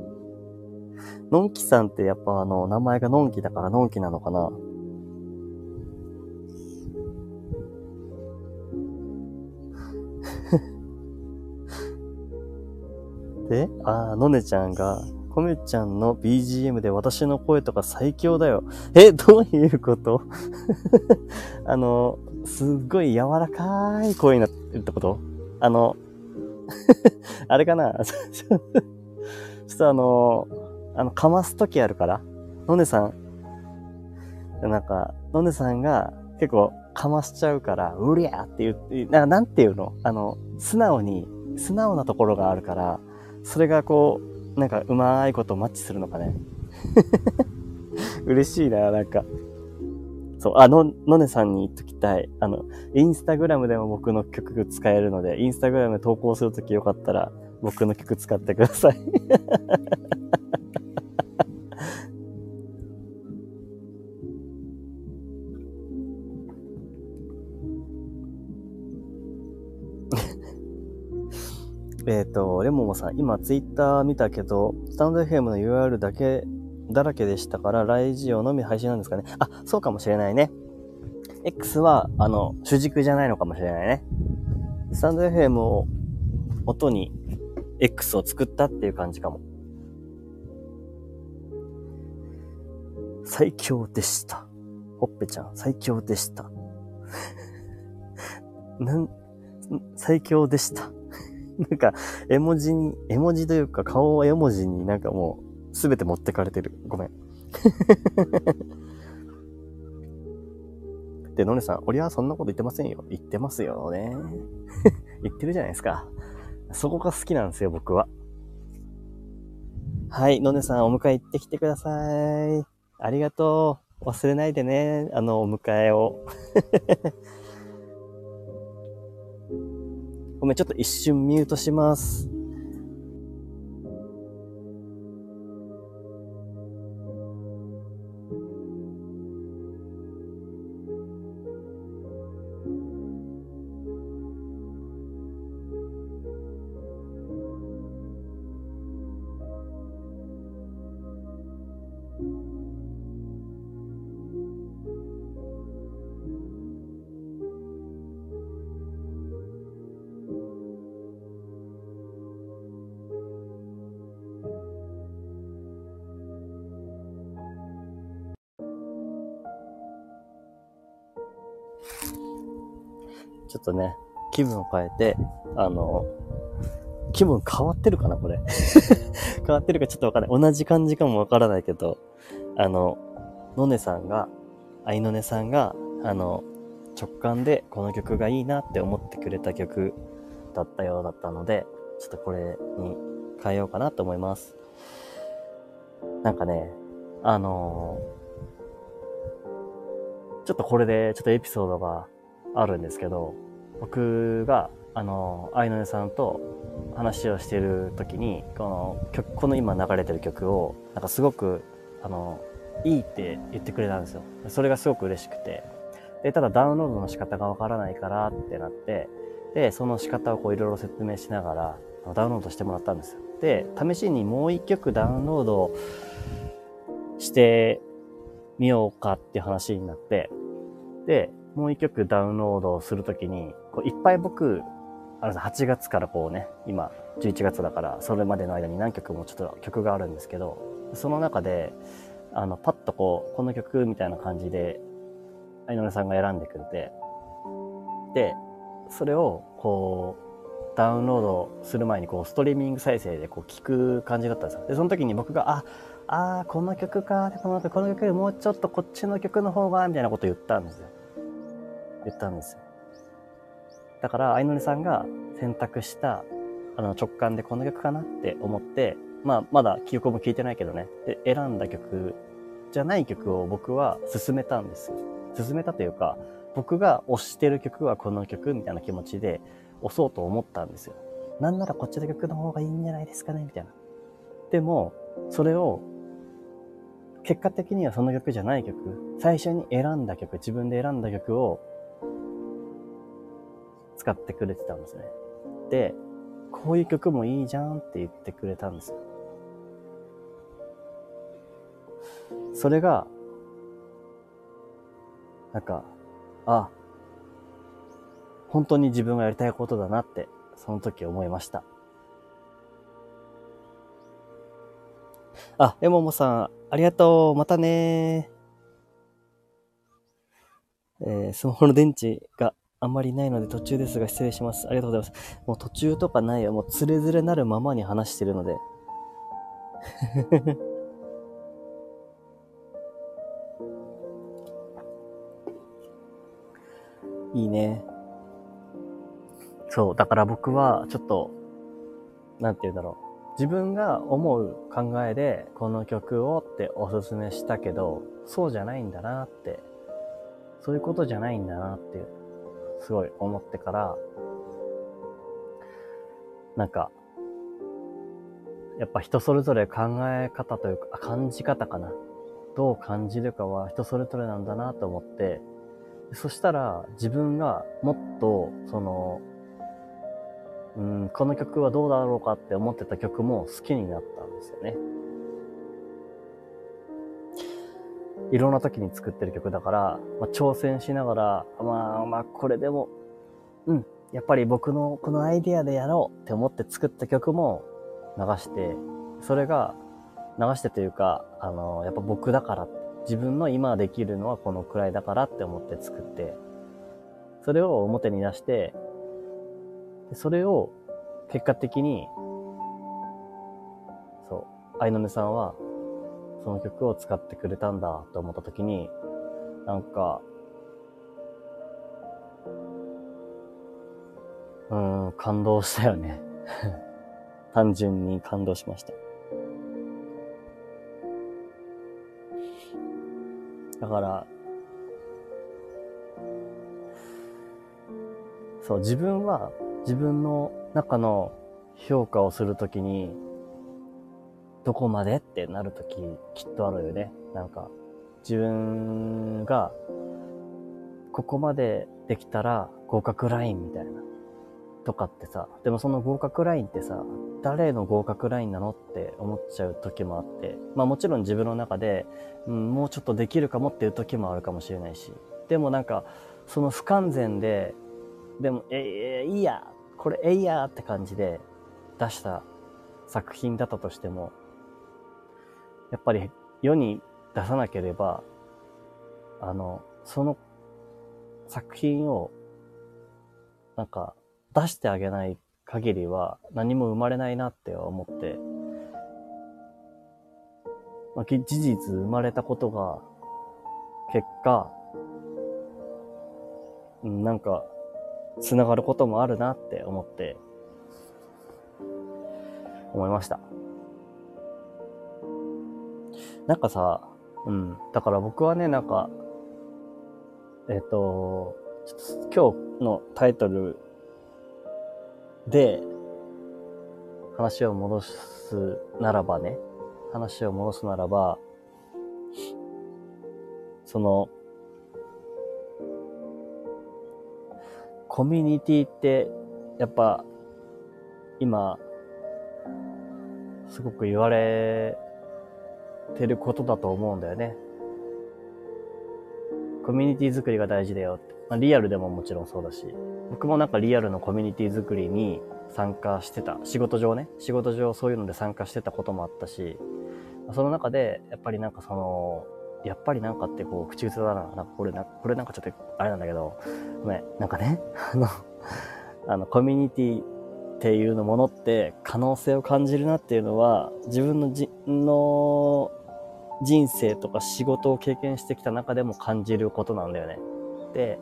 のんきさんってやっぱあの、名前がのんきだからのんきなのかな？[laughs] で、あー、のねちゃんが、コメちゃんの BGM で私の声とか最強だよ。え、どういうこと？[laughs] あの、すっごい柔らかい声になってるってこと？あの、[laughs] あれかな？ちょっとあの、あの、かますときあるから、のねさん、なんか、のねさんが結構かましちゃうから、うりゃーって言って、ななんていうの？あの、素直に、素直なところがあるから、それがこう、なんかうまいことマッチするのかね。[laughs] 嬉しいな、なんか。そう、あの、のねさんに言っときたい。あの、インスタグラムでも僕の曲使えるので、インスタグラム投稿するときよかったら、僕の曲使ってください。[laughs] えっと、レモモさん、今ツイッター見たけど、スタンド FM の URL だけだらけでしたから、ラジオのみ配信なんですかね。あ、そうかもしれないね。X は、あの、主軸じゃないのかもしれないね。スタンド FM を音に X を作ったっていう感じかも。最強でした。ほっぺちゃん、最強でした。[laughs] なん、最強でした。[laughs] なんか、絵文字に、絵文字というか顔を絵文字になんかもう、すべて持ってかれてる。ごめん。[laughs] で、のねさん、俺はそんなこと言ってませんよ。言ってますよね。言ってるじゃないですか。そこが好きなんですよ、僕は。はい、のねさん、お迎え行ってきてください。ありがとう。忘れないでね、あの、お迎えを。[laughs] ごめん、ちょっと一瞬ミュートします。ちょっとね、気分を変えて、あの、気分変わってるかなこれ。[laughs] 変わってるかちょっとわかんない。同じ感じかもわからないけど、あの、のねさんが、あいのねさんが、あの、直感でこの曲がいいなって思ってくれた曲だったようだったので、ちょっとこれに変えようかなと思います。なんかね、あのー、ちょっとこれでちょっとエピソードがあるんですけど、僕が、あの、愛のねさんと話をしている時に、この曲、この今流れてる曲を、なんかすごく、あの、いいって言ってくれたんですよ。それがすごく嬉しくて。で、ただダウンロードの仕方がわからないからってなって、で、その仕方をこういろいろ説明しながら、ダウンロードしてもらったんですよ。で、試しにもう一曲ダウンロードしてみようかっていう話になって、で、もう一曲ダウンロードするときに、こういっぱい僕、あの8月からこうね、今11月だから、それまでの間に何曲もちょっと曲があるんですけど、その中で、あの、パッとこう、この曲みたいな感じで、アイノネさんが選んでくれて、で、それをこう、ダウンロードする前にこう、ストリーミング再生でこう、聞く感じだったんですよ。で、その時に僕が、あ、ああ、この曲か、この曲、この曲よりもうちょっとこっちの曲の方が、みたいなこと言ったんですよ。言ったんですよ。だから、相乗りさんが選択した、あの、直感でこの曲かなって思って、まあ、まだ記憶も聞いてないけどね。で、選んだ曲じゃない曲を僕は進めたんですよ。進めたというか、僕が推してる曲はこの曲みたいな気持ちで押そうと思ったんですよ。なんならこっちの曲の方がいいんじゃないですかねみたいな。でも、それを、結果的にはその曲じゃない曲、最初に選んだ曲、自分で選んだ曲を使ってくれてたんですね。で、こういう曲もいいじゃんって言ってくれたんですよ。それが、なんか、あ、本当に自分がやりたいことだなって、その時思いました。あ、えももさん、ありがとう。またねえー、スマホの電池があんまりないので途中ですが失礼します。ありがとうございます。もう途中とかないよ。もうつれづれなるままに話してるので。[laughs] いいね。そう、だから僕はちょっと、なんて言うんだろう。自分が思う考えでこの曲をっておすすめしたけど、そうじゃないんだなって、そういうことじゃないんだなって、すごい思ってから、なんか、やっぱ人それぞれ考え方というか、感じ方かな。どう感じるかは人それぞれなんだなと思って、そしたら自分がもっと、その、うん、この曲はどうだろうかって思ってた曲も好きになったんですよね。いろんな時に作ってる曲だから、まあ、挑戦しながら、まあまあこれでも、うん、やっぱり僕のこのアイディアでやろうって思って作った曲も流して、それが流してというか、あの、やっぱ僕だから、自分の今できるのはこのくらいだからって思って作って、それを表に出して、それを結果的に、そう、愛の目さんは、その曲を使ってくれたんだと思った時に、なんか、うん、感動したよね。[laughs] 単純に感動しました。だから、そう、自分は自分の中の評価をするときに、どこまでってなるとききっとあるよね。なんか、自分が、ここまでできたら合格ラインみたいな。とかってさ、でもその合格ラインってさ、誰の合格ラインなのって思っちゃう時もあって、まあもちろん自分の中で、うん、もうちょっとできるかもっていう時もあるかもしれないし、でもなんか、その不完全で、でも、え、え、いいや、これえいやって感じで出した作品だったとしても、やっぱり世に出さなければ、あの、その作品を、なんか、出してあげない限りは何も生まれないなって思って、まあ、事実生まれたことが、結果、なんか、繋がることもあるなって思って、思いました。なんかさ、うん。だから僕はね、なんか、えっ、と、今日のタイトルで、話を戻すならばね、話を戻すならば、その、コミュニティって、やっぱ、今、すごく言われてることだと思うんだよね。コミュニティ作りが大事だよって。まあ、リアルでももちろんそうだし、僕もなんかリアルのコミュニティ作りに参加してた。仕事上ね。仕事上そういうので参加してたこともあったし、その中で、やっぱりなんかその、やっぱりなんかってこう、口癖だな。なんかこれな、これなんかちょっとあれなんだけど、ごめん、なんかね、[laughs] あの、あの、コミュニティっていうのものって可能性を感じるなっていうのは、自分のじ、の人生とか仕事を経験してきた中でも感じることなんだよね。で、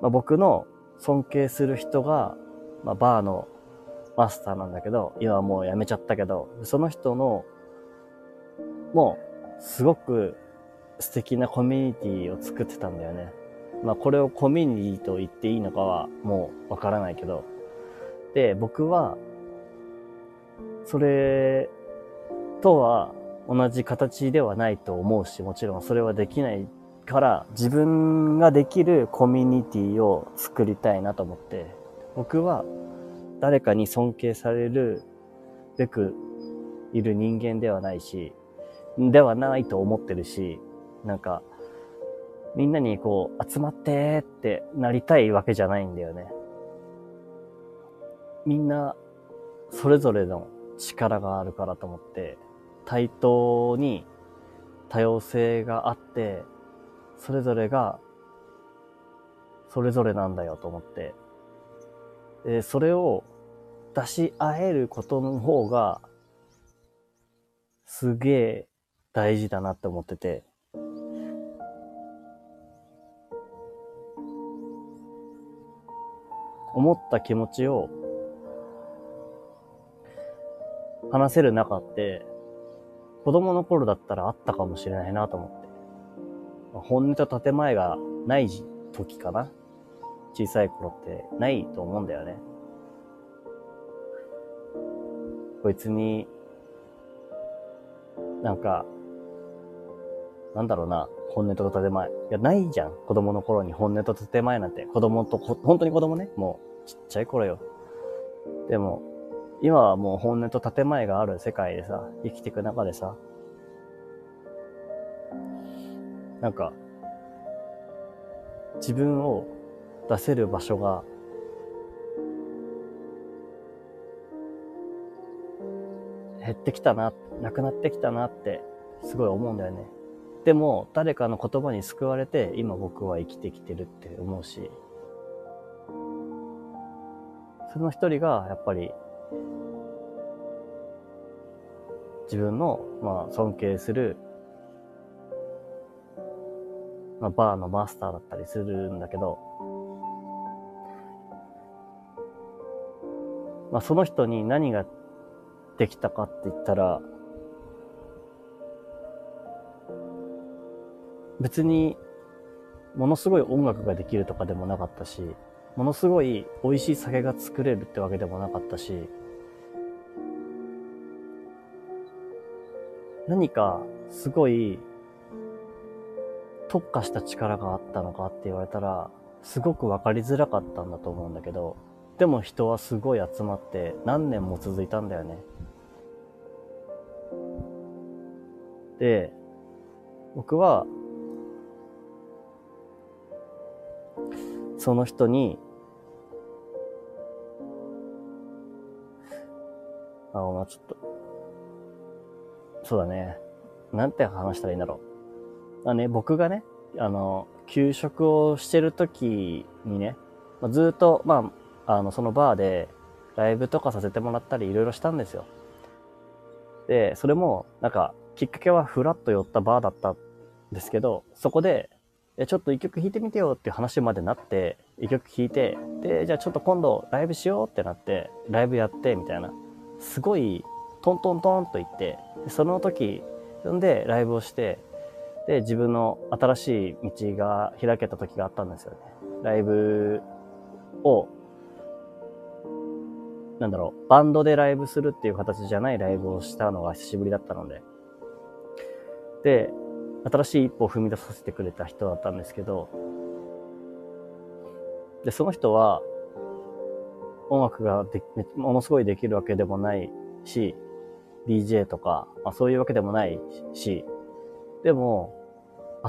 まあ、僕の尊敬する人が、まあ、バーのマスターなんだけど、今はもう辞めちゃったけど、その人の、もう、すごく素敵なコミュニティを作ってたんだよね。まあこれをコミュニティと言っていいのかはもうわからないけど。で、僕は、それとは同じ形ではないと思うし、もちろんそれはできないから自分ができるコミュニティを作りたいなと思って、僕は誰かに尊敬されるべくいる人間ではないし、ではないと思ってるし、なんか、みんなにこう、集まってってなりたいわけじゃないんだよね。みんな、それぞれの力があるからと思って、対等に多様性があって、それぞれが、それぞれなんだよと思って、でそれを出し合えることの方が、すげえ大事だなって思ってて、思った気持ちを話せる中って、子供の頃だったらあったかもしれないなと思って。本音と建前がない時かな小さい頃ってないと思うんだよね。別に、なんか、なんだろうな、本音と建前。いや、ないじゃん。子供の頃に本音と建前なんて。子供と、本当に子供ね。もう、ちっちゃい頃よ。でも、今はもう本音と建前がある世界でさ、生きていく中でさ、なんか、自分を出せる場所が、減ってきたな、なくなってきたなって、すごい思うんだよね。でも、誰かの言葉に救われて、今僕は生きてきてるって思うし、その一人が、やっぱり、自分の、まあ、尊敬する、まあ、バーのマスターだったりするんだけど、まあ、その人に何ができたかって言ったら、別に、ものすごい音楽ができるとかでもなかったし、ものすごい美味しい酒が作れるってわけでもなかったし、何かすごい特化した力があったのかって言われたら、すごくわかりづらかったんだと思うんだけど、でも人はすごい集まって何年も続いたんだよね。で、僕は、その人に、あ、まあちょっと、そうだね。なんて話したらいいんだろう。まあね、僕がね、あの、給食をしてる時にね、まあ、ずっと、まあ、あの、そのバーでライブとかさせてもらったりいろいろしたんですよ。で、それも、なんか、きっかけはフラッと寄ったバーだったんですけど、そこで、ちょっと一曲弾いてみてよっていう話までなって、一曲弾いて、で、じゃあちょっと今度ライブしようってなって、ライブやって、みたいな。すごいトントントンと言って、その時、んでライブをして、で、自分の新しい道が開けた時があったんですよね。ライブを、なんだろう、バンドでライブするっていう形じゃないライブをしたのが久しぶりだったので。で、新しい一歩を踏み出させてくれた人だったんですけど、で、その人は、音楽がでものすごいできるわけでもないし、DJ とか、まあ、そういうわけでもないし、でも、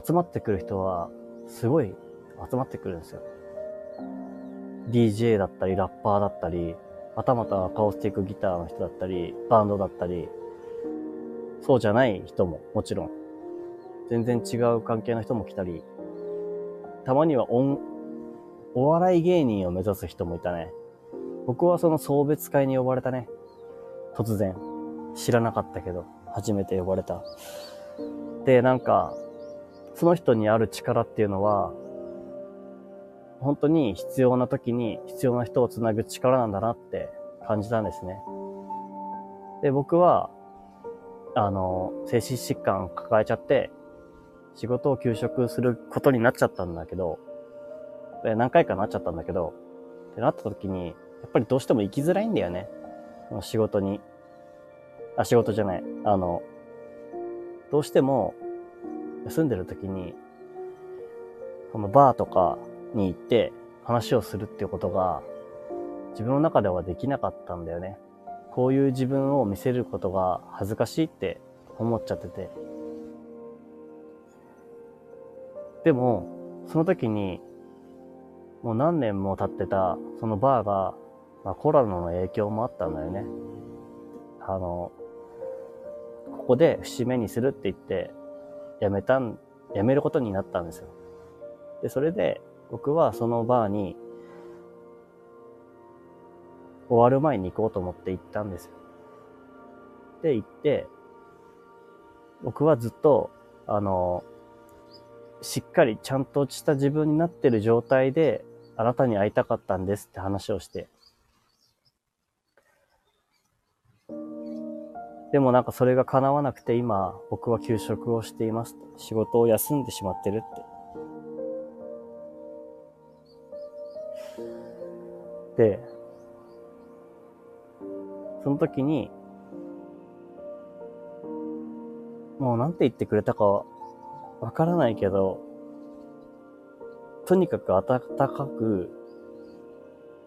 集まってくる人は、すごい集まってくるんですよ。DJ だったり、ラッパーだったり、またまたアカオスティックギターの人だったり、バンドだったり、そうじゃない人ももちろん、全然違う関係の人も来たり、たまには音、お笑い芸人を目指す人もいたね。僕はその送別会に呼ばれたね。突然。知らなかったけど、初めて呼ばれた。で、なんか、その人にある力っていうのは、本当に必要な時に必要な人をつなぐ力なんだなって感じたんですね。で、僕は、あの、精神疾患を抱えちゃって、仕事を休職することになっちゃったんだけど、何回かなっちゃったんだけど、ってなった時に、やっぱりどうしても生きづらいんだよね。仕事に。あ、仕事じゃない。あの、どうしても休んでる時に、このバーとかに行って話をするっていうことが自分の中ではできなかったんだよね。こういう自分を見せることが恥ずかしいって思っちゃってて。でも、その時に、もう何年も経ってた、そのバーが、まあ、コロナの影響もあったんだよね。あの、ここで節目にするって言って、辞めたん、辞めることになったんですよ。で、それで、僕はそのバーに、終わる前に行こうと思って行ったんですよ。で、行って、僕はずっと、あの、しっかりちゃんとした自分になってる状態で、あなたに会いたかったんですって話をして。でもなんかそれが叶わなくて今、僕は休職をしています。仕事を休んでしまってるって。で、その時に、もうなんて言ってくれたかわからないけど、とにかく暖かく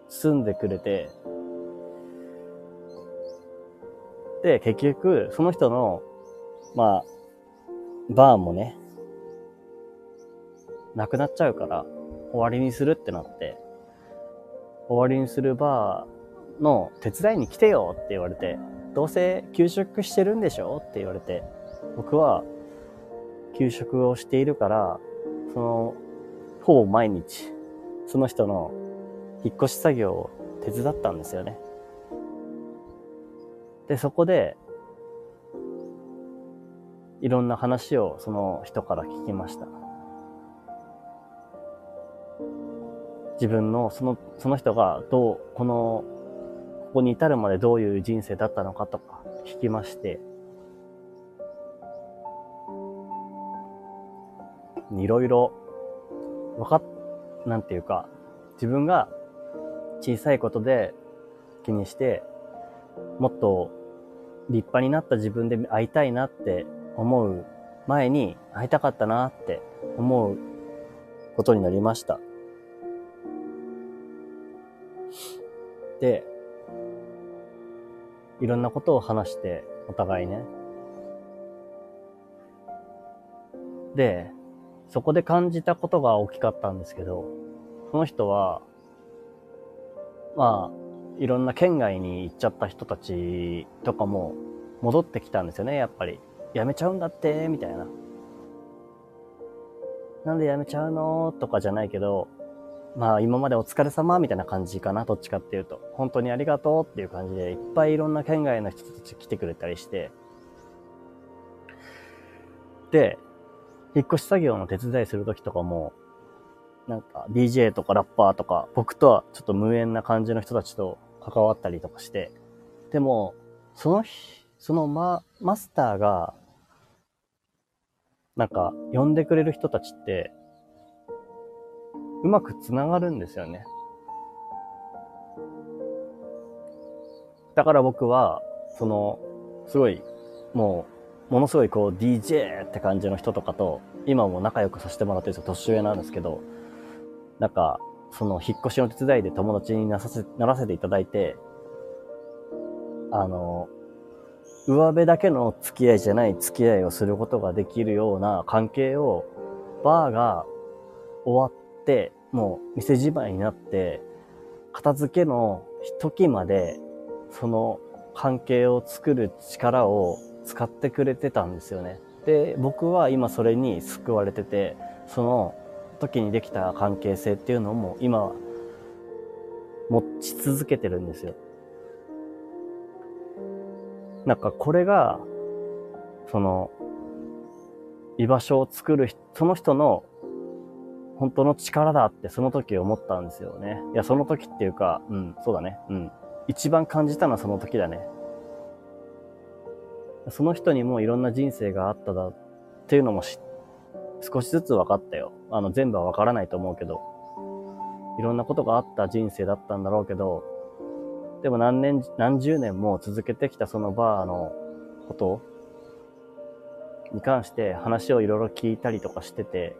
住んでくれて、結局、その人の、まあ、バーもね、なくなっちゃうから、終わりにするってなって、終わりにするバーの手伝いに来てよって言われて、どうせ休職してるんでしょ？って言われて、僕は休職をしているから、その、ほぼ毎日、その人の引っ越し作業を手伝ったんですよね。で、そこで、いろんな話をその人から聞きました。自分の、その、その人がどう、この、ここに至るまでどういう人生だったのかとか聞きまして、いろいろ、わかっ、なんていうか、自分が小さいことで気にして、もっと立派になった自分で会いたいなって思う前に会いたかったなって思うことになりました。で、いろんなことを話して、お互いね。で、そこで感じたことが大きかったんですけど、その人は、まあ、いろんな県外に行っちゃった人たちとかも戻ってきたんですよね、やっぱり。辞めちゃうんだって、みたいな。なんで辞めちゃうの？とかじゃないけど、まあ今までお疲れ様みたいな感じかな、どっちかっていうと。本当にありがとうっていう感じで、いっぱいいろんな県外の人たち来てくれたりして。で、引っ越し作業の手伝いするときとかも、なんか DJ とかラッパーとか、僕とはちょっと無縁な感じの人たちと関わったりとかして、でも、その日、そのマ、マスターが、なんか、呼んでくれる人たちって、うまく繋がるんですよね。だから僕は、その、すごい、もう、ものすごいこう DJ って感じの人とかと、今も仲良くさせてもらってるんですよ。年上なんですけど、なんか、その引っ越しの手伝いで友達になさせ、ならせていただいて、あの、上辺だけの付き合いじゃない付き合いをすることができるような関係を、バーが終わって、もう店じまいになって、片付けの時まで、その関係を作る力を使ってくれてたんですよね。で、僕は今それに救われてて、その時にできた関係性っていうのも今、持ち続けてるんですよ。なんかこれが、その、居場所を作る、その人の本当の力だってその時思ったんですよね。いや、その時っていうか、うん、そうだね。うん。一番感じたのはその時だね。その人にもいろんな人生があっただっていうのも知っ少しずつ分かったよ。あの、全部は分からないと思うけど。いろんなことがあった人生だったんだろうけど、でも何年、何十年も続けてきたそのバーのことに関して話をいろいろ聞いたりとかしてて、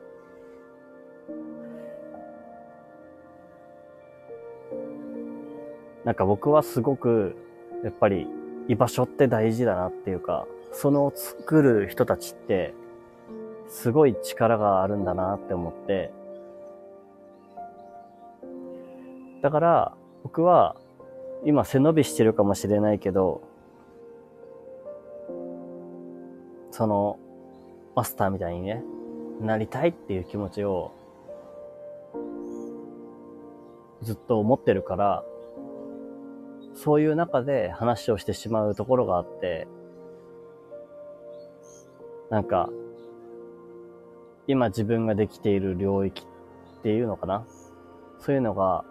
なんか僕はすごく、やっぱり居場所って大事だなっていうか、その作る人たちって、すごい力があるんだなって思って、だから、僕は、今背伸びしてるかもしれないけど、その、マスターみたいにね、なりたいっていう気持ちを、ずっと思ってるから、そういう中で話をしてしまうところがあって、なんか、今自分ができている領域っていうのかな？そういうのが、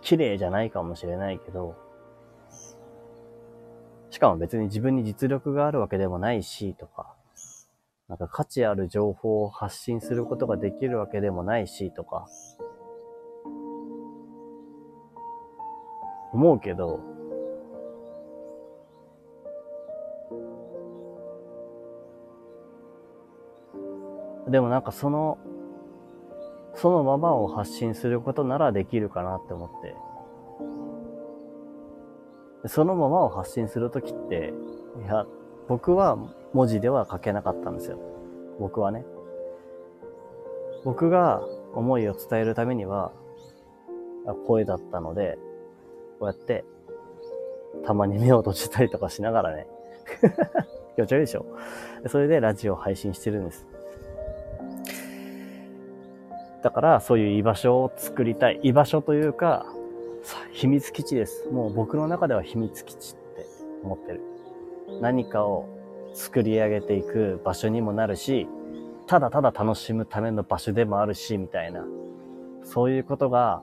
綺麗じゃないかもしれないけど、しかも別に自分に実力があるわけでもないし、とか、なんか価値ある情報を発信することができるわけでもないし、とか、思うけど、でもなんかその、そのままを発信することならできるかなって思って。そのままを発信するときって、いや、僕は文字では書けなかったんですよ。僕はね。僕が思いを伝えるためには、声だったので、こうやって、たまに目を閉じたりとかしながらね。[laughs] 気持ち悪いでしょそれでラジオを配信してるんです。だから、そういう居場所を作りたい。居場所というか、秘密基地です。もう僕の中では秘密基地って思ってる。何かを作り上げていく場所にもなるし、ただただ楽しむための場所でもあるし、みたいな。そういうことが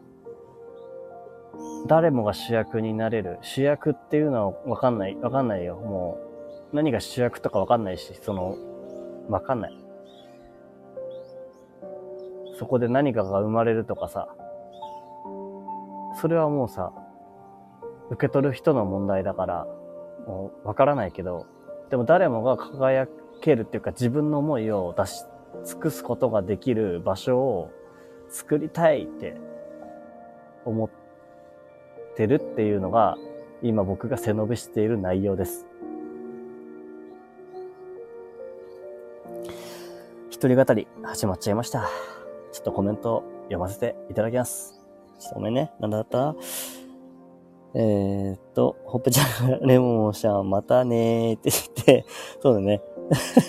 誰もが主役になれる。主役っていうのはわかんない。わかんないよ。もう、何が主役とかわかんないし、その、わかんない。そこで何かが生まれるとかさ、それはもうさ、受け取る人の問題だから、もうわからないけど、でも誰もが輝けるっていうか自分の思いを出し尽くすことができる場所を作りたいって思ってるっていうのが、今僕が背伸びしている内容です。一人語り始まっちゃいました。ちょっとコメント読ませていただきます。ちょっとごめんね。なんだった？えー、っと、ほっぺちゃんがレモンちゃんまたねーって言って、そうだね。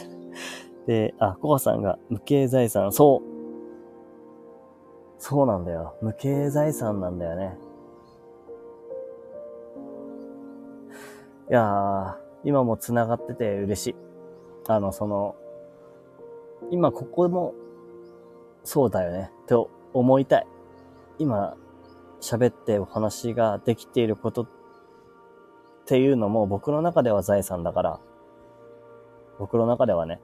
[laughs] で、あ、コカさんが無形財産、そう。そうなんだよ。無形財産なんだよね。いやー、今も繋がってて嬉しい。あの、その、今ここも、そうだよね、と思いたい。今、喋ってお話ができていることっていうのも僕の中では財産だから、僕の中ではね、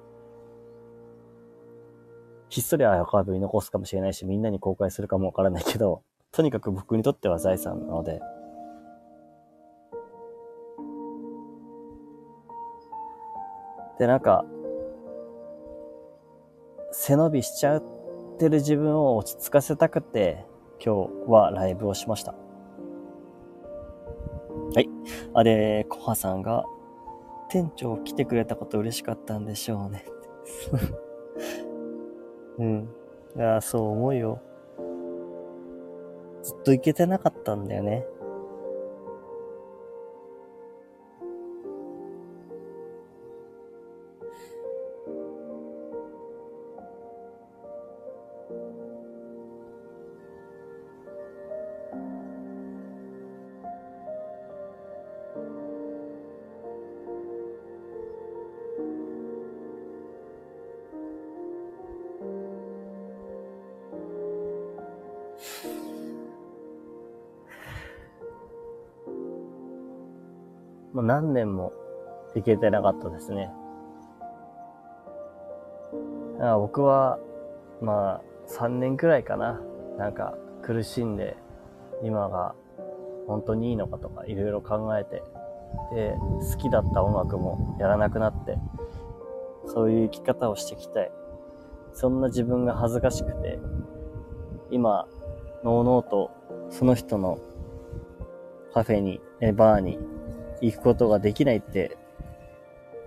ひっそりアーカイブに残すかもしれないし、みんなに公開するかもわからないけど、とにかく僕にとっては財産なので、で、なんか、背伸びしちゃうってる自分を落ち着かせたくて、今日はライブをしました。はい。あ、で、コハさんが、店長来てくれたこと嬉しかったんでしょうね。[laughs] うん。いや、そう思うよ。ずっと行けてなかったんだよね。年も行けてなかったですね。あ僕は、まあ、3年くらいかな。なんか、苦しんで、今が本当にいいのかとかいろいろ考えて、で、好きだった音楽もやらなくなって、そういう生き方をしていきたい。そんな自分が恥ずかしくて、今、のうのうとその人のカフェに、バーに行くことができないって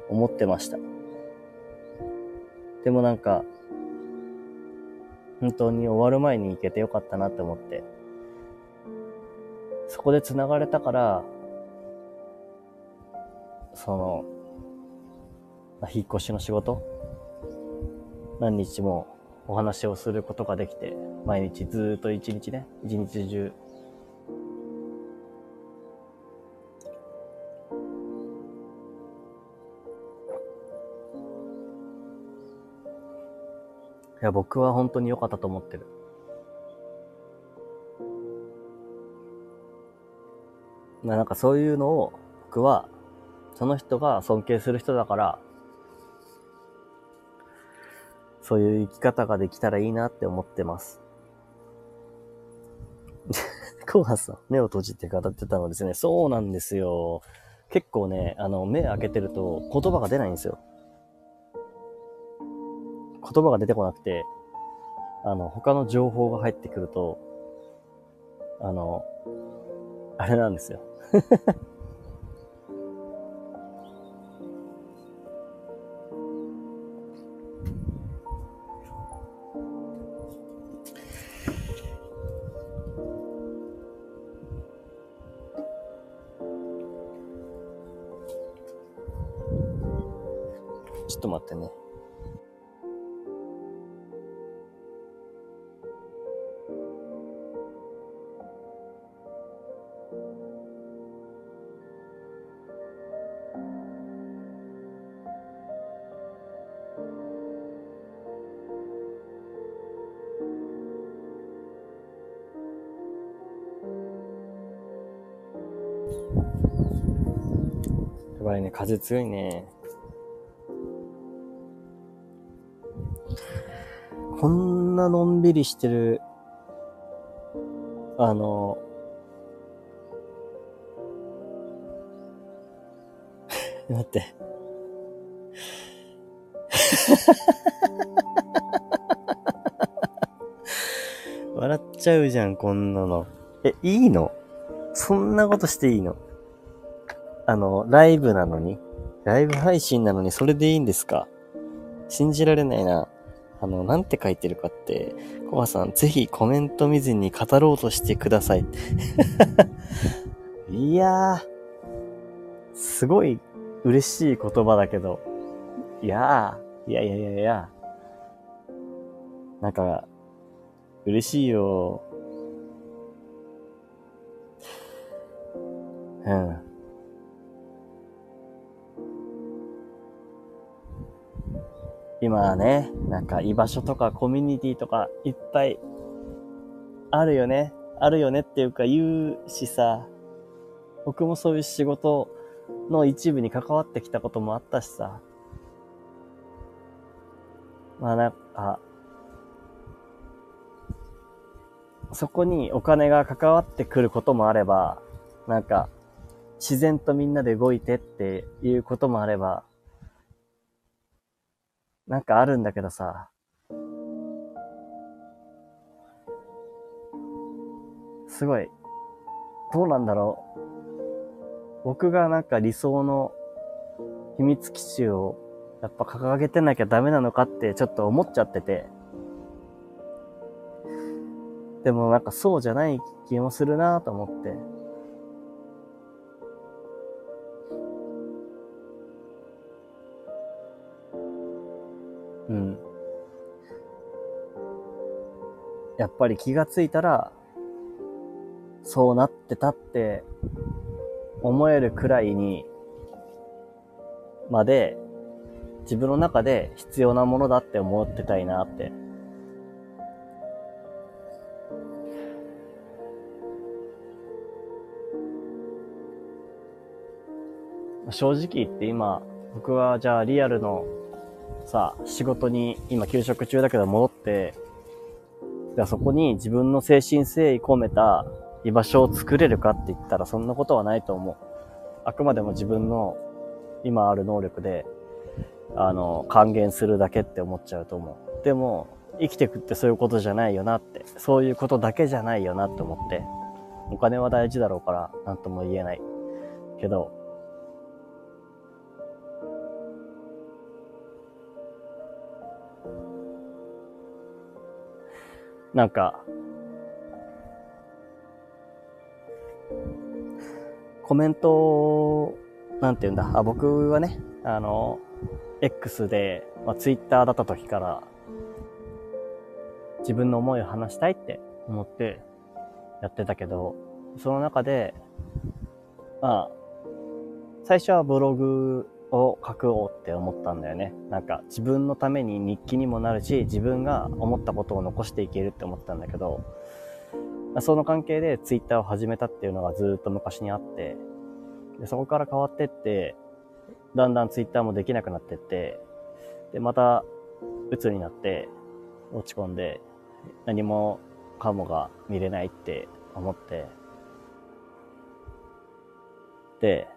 思ってました。でもなんか、本当に終わる前に行けてよかったなって思って、そこで繋がれたから、その、引っ越しの仕事何日もお話をすることができて、毎日ずっと一日ね、一日中。いや、僕は本当に良かったと思ってる。まあなんかそういうのを僕はその人が尊敬する人だから、そういう生き方ができたらいいなって思ってます。[laughs] コーハさん、目を閉じて語ってたのですね。そうなんですよ。結構ね、あの、目開けてると言葉が出ないんですよ。言葉が出てこなくて、あの、他の情報が入ってくると、あの、あれなんですよ。風強いね。こんなのんびりしてる、あの、[laughs] 待って。笑っちゃうじゃん、こんなの。え、いいの？そんなことしていいの？あの、ライブなのにライブ配信なのにそれでいいんですか？信じられないな。あの、なんて書いてるかって、コバさん、ぜひコメント見ずに語ろうとしてください。[laughs] いやー、すごい嬉しい言葉だけど、いやー、いやいやいやいや、なんか、嬉しいよ。うん。今はね、なんか居場所とかコミュニティとかいっぱいあるよね。あるよねっていうか言うしさ、僕もそういう仕事の一部に関わってきたこともあったしさ。まあなんか、そこにお金が関わってくることもあれば、なんか、自然とみんなで動いてっていうこともあれば、なんかあるんだけどさ、すごい、どうなんだろう。僕がなんか理想の秘密基地をやっぱ掲げてなきゃダメなのかってちょっと思っちゃってて。でもなんかそうじゃない気もするなと思って。うん。やっぱり気がついたら、そうなってたって思えるくらいにまで自分の中で必要なものだって思ってたいなって。正直言って今、僕はじゃあリアルのさ、仕事に今休職中だけど戻って、じゃあそこに自分の精神誠意込めた居場所を作れるかって言ったらそんなことはないと思う。あくまでも自分の今ある能力で、あの、還元するだけって思っちゃうと思う。でも、生きてくってそういうことじゃないよなって、そういうことだけじゃないよなって思って、お金は大事だろうから、なんとも言えない。けど、なんか、コメント、なんて言うんだ。あ、僕はね、あの、X で、まあ、Twitter だった時から、自分の思いを話したいって思ってやってたけど、その中で、まあ、最初はブログを書こうって思ったんだよね。なんか自分のために日記にもなるし、自分が思ったことを残していけるって思ったんだけど、その関係でツイッターを始めたっていうのがずっと昔にあって、でそこから変わってって、だんだんツイッターもできなくなってって、で、また、鬱になって、落ち込んで、何もかもが見れないって思って、で、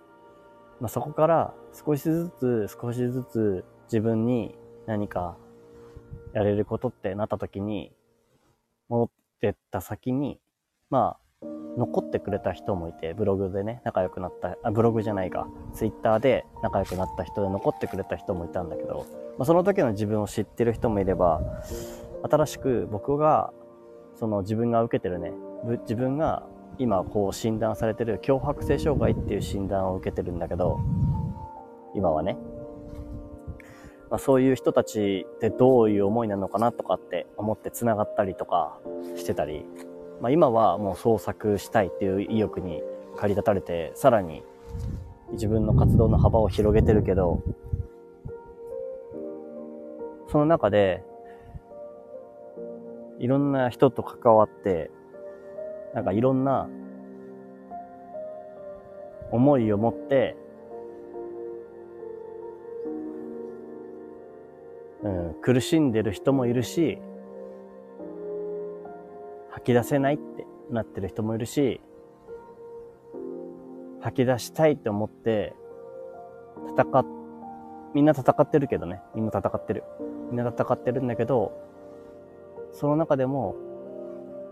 まあ、そこから少しずつ少しずつ自分に何かやれることってなった時に、戻ってった先に、まあ、残ってくれた人もいて、ブログでね、仲良くなった、あ、ブログじゃないか、ツイッターで仲良くなった人で残ってくれた人もいたんだけど、まあ、その時の自分を知ってる人もいれば、新しく僕が、その自分が受けてるね、自分が今こう診断されてる強迫性障害っていう診断を受けてるんだけど、今はね。まあ、そういう人たちってどういう思いなのかなとかって思って繋がったりとかしてたり、まあ、今はもう創作したいっていう意欲に駆り立たれて、さらに自分の活動の幅を広げてるけど、その中で、いろんな人と関わって、なんかいろんな思いを持って、うん、苦しんでる人もいるし、吐き出せないってなってる人もいるし、吐き出したいって思って、戦っ、みんな戦ってるけどね。みんな戦ってる。みんな戦ってるんだけど、その中でも、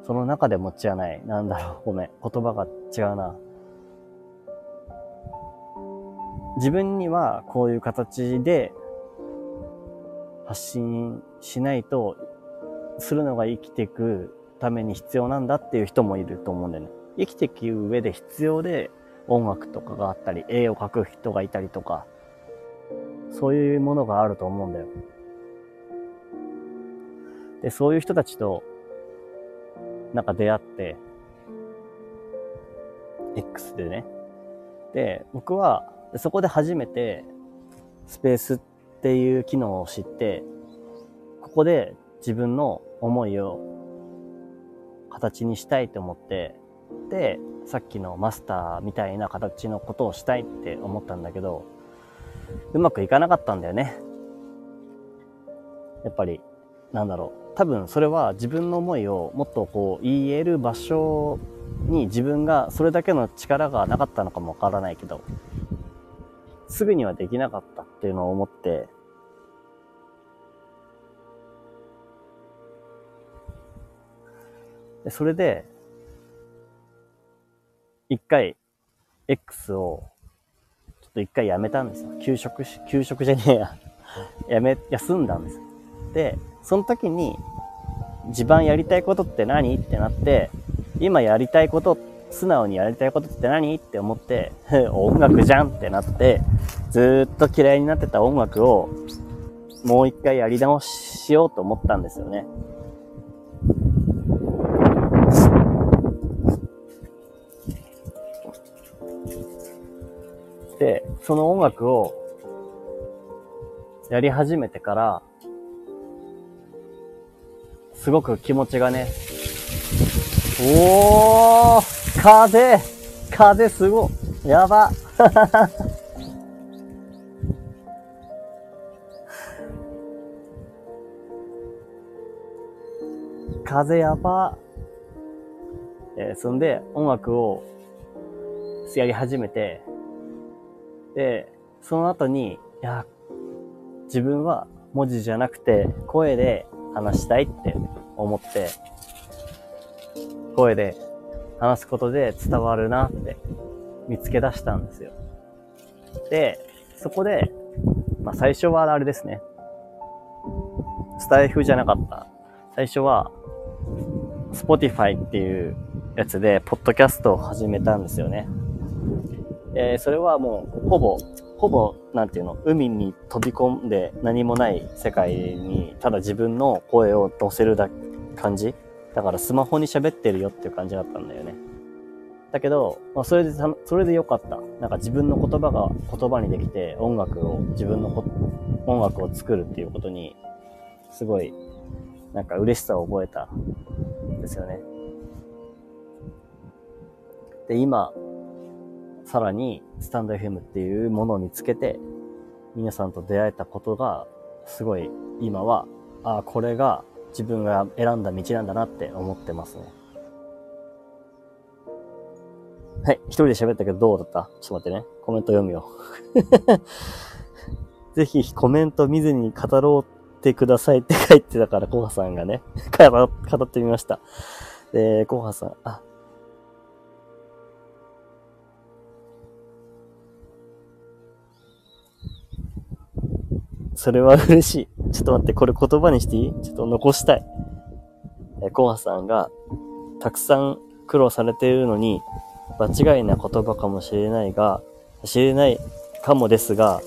その中でもじゃない。なんだろう。ごめん。言葉が違うな。自分にはこういう形で発信しないと、するのが生きていくために必要なんだっていう人もいると思うんだよね。生きていく上で必要で音楽とかがあったり、絵を描く人がいたりとか、そういうものがあると思うんだよ。で、そういう人たちと、なんか出会って、X でね。で、僕は、そこで初めて、スペースっっていう機能を知って、ここで自分の思いを形にしたいと思って、で、さっきのマスターみたいな形のことをしたいって思ったんだけど、うまくいかなかったんだよね。やっぱり、なんだろう。多分それは自分の思いをもっとこう言える場所に自分がそれだけの力がなかったのかもわからないけど、すぐにはできなかったっていうのを思って、でそれで、一回、X を、ちょっと一回やめたんですよ。休職し、休職じゃねえや。[laughs] やめ、休んだんですよ。で、その時に、自分やりたいことって何？ってなって、今やりたいことっ、素直にやりたいことって何？って思って、[laughs] 音楽じゃんってなって、ずっと嫌いになってた音楽を、もう一回やり直しようと思ったんですよね。で、その音楽をやり始めてから、すごく気持ちがね、おー風風すごいやば。[laughs] 風やば。えー、そんで、音楽を、やり始めて、で、その後に、いや、自分は文字じゃなくて、声で話したいって思って、声で話すことで伝わるなって見つけ出したんですよ。で、そこで、まあ最初はあれですね。スタイフじゃなかった。最初は、Spotify っていうやつで、ポッドキャストを始めたんですよね。えーそれはもう、ほぼ、ほぼ、なんていうの、海に飛び込んで何もない世界に、ただ自分の声を乗せるだ感じだからスマホに喋ってるよっていう感じだったんだよね。だけど、まあ、それで、それでよかった。なんか自分の言葉が言葉にできて、音楽を、自分の音楽を作るっていうことに、すごい、なんか嬉しさを覚えたんですよね。で、今、さらに、スタンド FM っていうものを見つけて、皆さんと出会えたことが、すごい、今は、ああ、これが自分が選んだ道なんだなって思ってますね。はい、一人で喋ったけどどうだった？ちょっと待ってね。コメント読むよ。[laughs] ぜひコメント見ずに語ろうってくださいって書いてたから、コハさんがね、[laughs] 語ってみました。で、コハさん、あ、それは嬉しい。ちょっと待って、これ言葉にしていい？ちょっと残したい。え、コハさんが、たくさん苦労されているのに、間違いな言葉かもしれないが、知れないかもですが、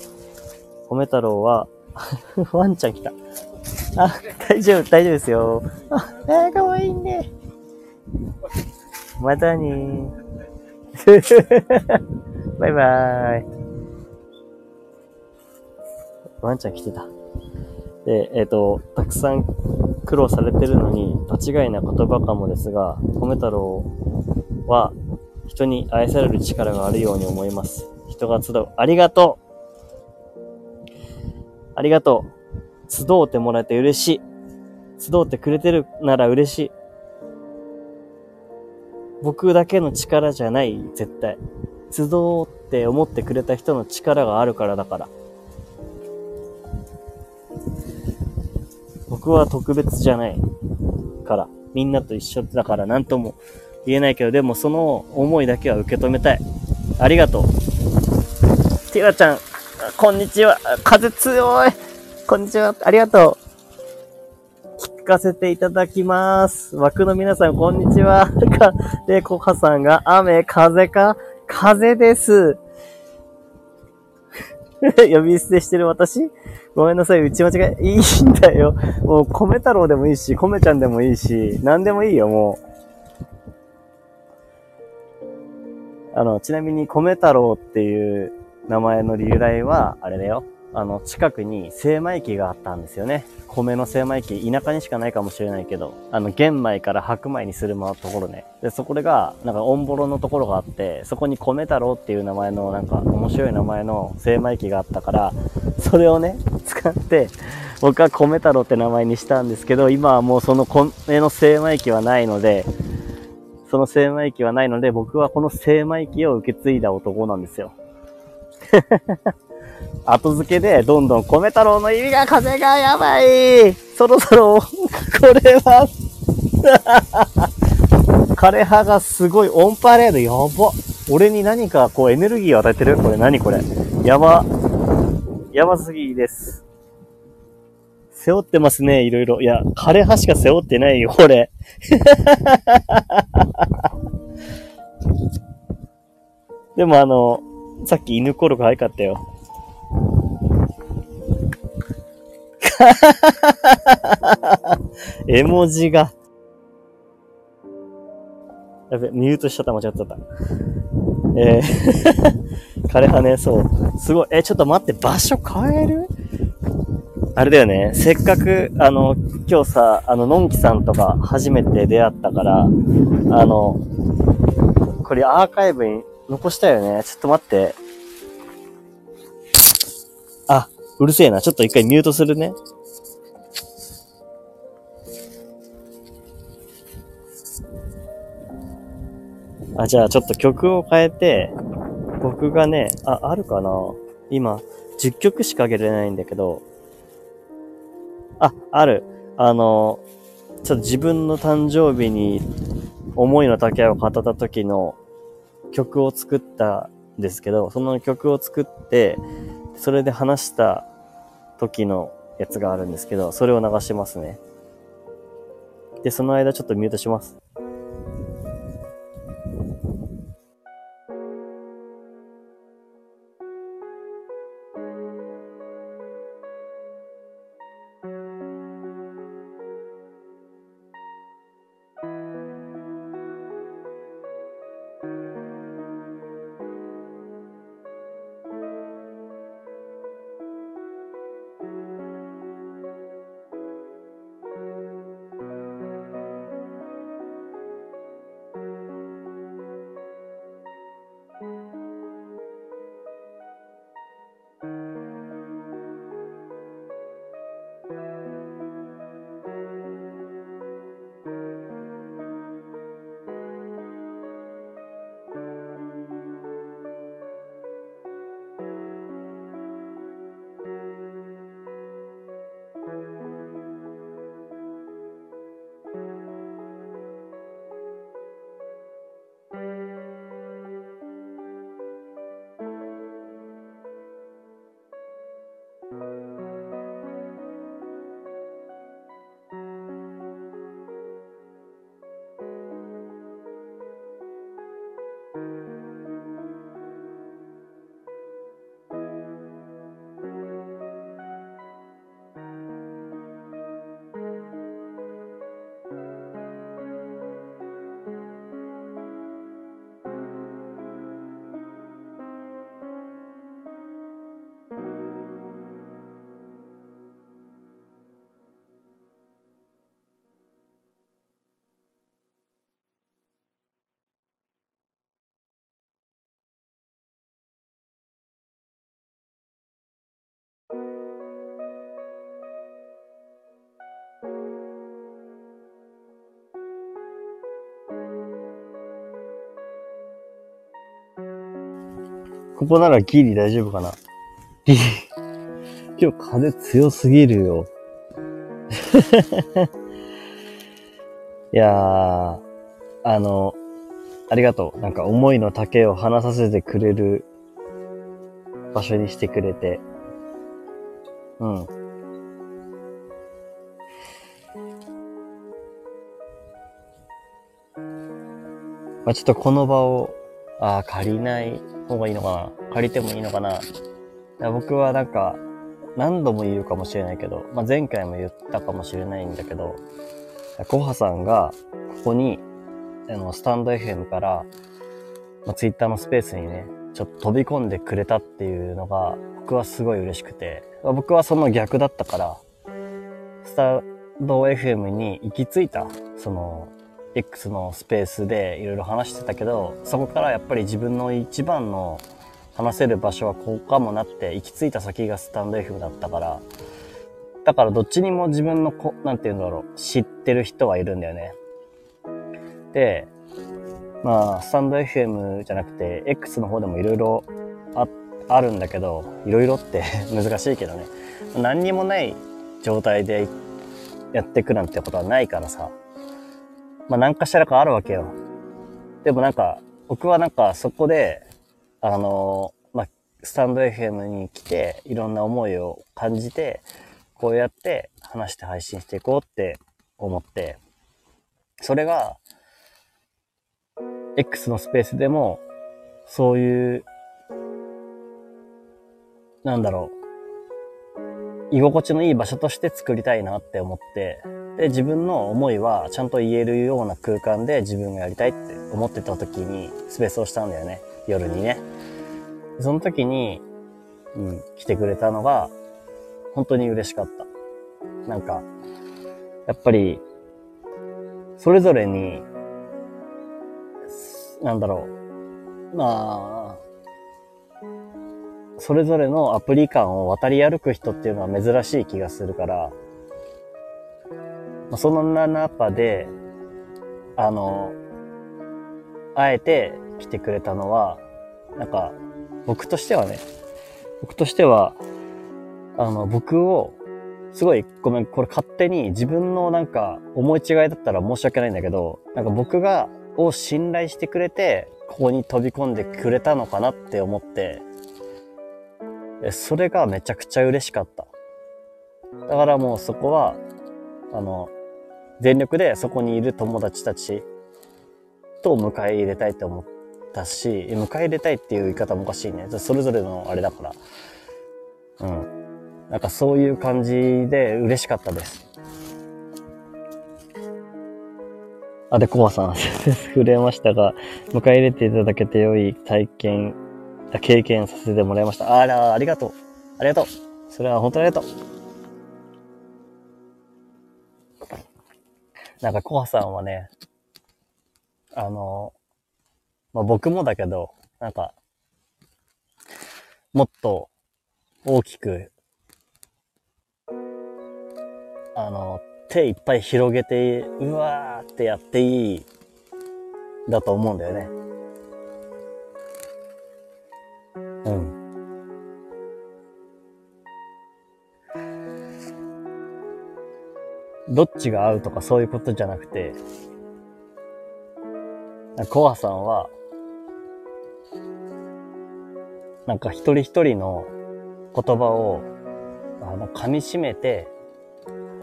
米太郎は、[laughs] ワンちゃん来た。あ、大丈夫、大丈夫ですよ。あ、えー、かわいいね。またねー。[laughs] バイバーイ。ワンちゃん来てた。で、えっ、と、たくさん苦労されてるのに、間違いな言葉かもですが、米太郎は人に愛される力があるように思います。人が集う。ありがとうありがとう集うてもらえて嬉しい。集ってくれてるなら嬉しい。僕だけの力じゃない、絶対。集うって思ってくれた人の力があるからだから。僕は特別じゃないから。みんなと一緒だから何とも言えないけど、でもその思いだけは受け止めたい。ありがとう。ティラちゃん、こんにちは。風強い。こんにちは。ありがとう。聞かせていただきます。枠の皆さん、こんにちは。で、コハさんが、雨、風か？風です。[laughs] 呼び捨てしてる私？ごめんなさい、打ち間違い。いいんだよ。もう、米太郎でもいいし、米ちゃんでもいいし、何でもいいよ、もう。あの、ちなみに、米太郎っていう名前の由来は、あれだよ。あの、近くに精米機があったんですよね。米の精米機、田舎にしかないかもしれないけど、あの、玄米から白米にするところね。で、そこが、なんか、オンボロのところがあって、そこに米太郎っていう名前の、なんか、面白い名前の精米機があったから、それをね、使って、僕は米太郎って名前にしたんですけど、今はもうその米の精米機はないので、その精米機はないので、僕はこの精米機を受け継いだ男なんですよ。後付けで、どんどん米太郎の意味が風がやばいそろそろ、これは、[laughs] 枯葉がすごいオンパレードやば。俺に何かこうエネルギーを与えてる？これ何？これやば。やばすぎです。背負ってますね、いろいろ。いや、枯葉しか背負ってないよ、これ。[laughs] でもあの、さっき犬コロ可愛かったよ。[laughs] 絵文字が。やべ、ミュートしちゃった、間違っちゃった。えー、[laughs] 枯葉ね、そう。すごい。え、ちょっと待って、場所変える？あれだよね。せっかく、あの、今日さ、あの、のんきさんとか初めて出会ったから、あの、これアーカイブに残したよね。ちょっと待って。うるせえな。ちょっと一回ミュートするね。あ、じゃあちょっと曲を変えて、僕がね、あ、あるかな今、10曲しかあげれないんだけど、あ、ある。あの、ちょっと自分の誕生日に思いの丈を語った時の曲を作ったんですけど、その曲を作って、それで話した時のやつがあるんですけど、それを流しますね。で、その間ちょっとミュートします。ここならギリ大丈夫かなギリ。[laughs] 今日風強すぎるよ。[laughs] いやー、あの、ありがとう。なんか思いの丈を話させてくれる場所にしてくれて。うん。まあ、ちょっとこの場を、ああ、借りない方がいいのかな？借りてもいいのかな？僕はなんか、何度も言うかもしれないけど、まあ、前回も言ったかもしれないんだけど、コハさんが、ここに、あの、スタンド FM から、まあ、ツイッターのスペースにね、ちょっと飛び込んでくれたっていうのが、僕はすごい嬉しくて、ま僕はその逆だったから、スタンド FM に行き着いた、その、X のスペースでいろいろ話してたけど、そこからやっぱり自分の一番の話せる場所はここかもなって行き着いた先がスタンド FM だったから、だからどっちにも自分のこ、なんて言うんだろう、知ってる人はいるんだよね。で、まあ、スタンド FM じゃなくて、X の方でもいろいろあ、あるんだけど、いろいろって [laughs] 難しいけどね。何にもない状態でやってくなんてことはないからさ。まあ何かしらかあるわけよ。でもなんか、僕はなんかそこで、あの、まあ、スタンド FM に来て、いろんな思いを感じて、こうやって話して配信していこうって思って、それが、X のスペースでも、そういう、なんだろう、居心地のいい場所として作りたいなって思って、で、自分の思いはちゃんと言えるような空間で自分がやりたいって思ってた時にスペースをしたんだよね。夜にね。その時に、うん、来てくれたのが、本当に嬉しかった。なんか、やっぱり、それぞれに、なんだろう。まあ、それぞれのアプリ感を渡り歩く人っていうのは珍しい気がするから、そんな中で、あの、あえて来てくれたのは、なんか、僕としてはね、僕としては、あの、僕を、すごい、ごめん、これ勝手に自分のなんか思い違いだったら申し訳ないんだけど、なんか僕が、を信頼してくれて、ここに飛び込んでくれたのかなって思って、それがめちゃくちゃ嬉しかった。だからもうそこは、あの、全力でそこにいる友達たちと迎え入れたいと思ったし、迎え入れたいっていう言い方もおかしいね。それぞれのあれだから。うん。なんかそういう感じで嬉しかったです。あ、で、コアさん、[laughs] 触れましたが、迎え入れていただけて良い体験、経験させてもらいました。あら、ありがとう。ありがとう。それは本当にありがとう。なんかコハさんはね、あの、まあ、僕もだけど、なんか、もっと大きく、あの、手いっぱい広げて、うわーってやっていい、だと思うんだよね。どっちが合うとかそういうことじゃなくて、コアさんは、なんか一人一人の言葉を、あの、噛み締めて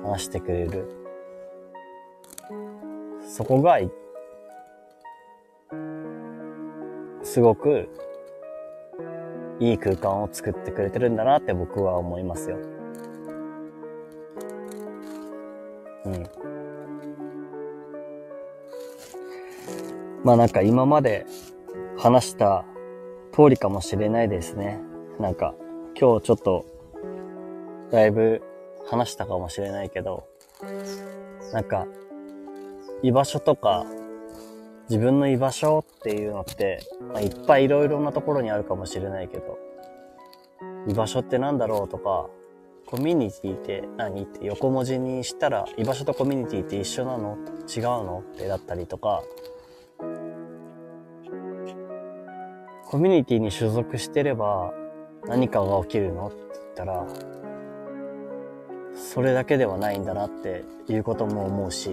話してくれる。そこが、すごくいい空間を作ってくれてるんだなって僕は思いますよ。うん。まあなんか今まで話した通りかもしれないですね。なんか今日ちょっとだいぶ話したかもしれないけど、なんか居場所とか自分の居場所っていうのって、まあ、いっぱいいろいろなところにあるかもしれないけど、居場所ってなんだろうとか、コミュニティって何って横文字にしたら居場所とコミュニティって一緒なの？違うの？ってだったりとか、コミュニティに所属してれば何かが起きるの？って言ったら、それだけではないんだなっていうことも思うし、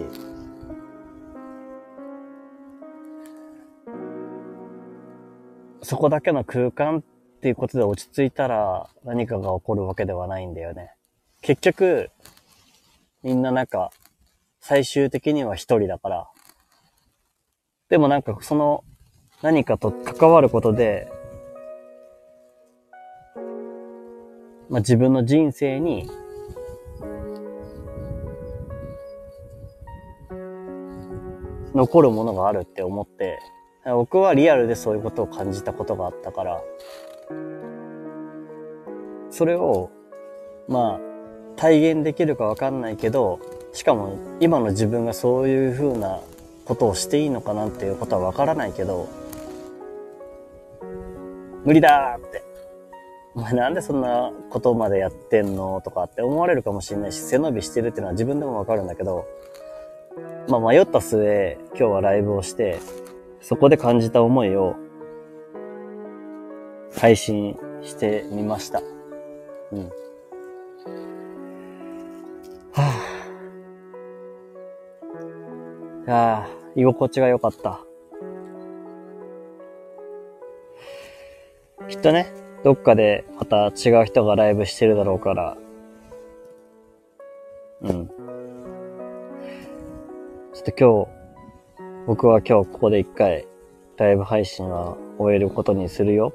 そこだけの空間っていうことで落ち着いたら何かが起こるわけではないんだよね。結局、みんななんか、最終的には一人だから。でもなんかその何かと関わることで、まあ、自分の人生に残るものがあるって思って、僕はリアルでそういうことを感じたことがあったから、それを、まあ、体現できるかわかんないけど、しかも今の自分がそういう風なことをしていいのかなっていうことはわからないけど、無理だーって。お前なんでそんなことまでやってんのとかって思われるかもしれないし、背伸びしてるっていうのは自分でもわかるんだけど、まあ迷った末、今日はライブをして、そこで感じた思いを配信してみました。うん。はぁ、あ。いや居心地が良かった。きっとね、どっかでまた違う人がライブしてるだろうから、うん。ちょっと今日、僕は今日ここで一回ライブ配信は終えることにするよ。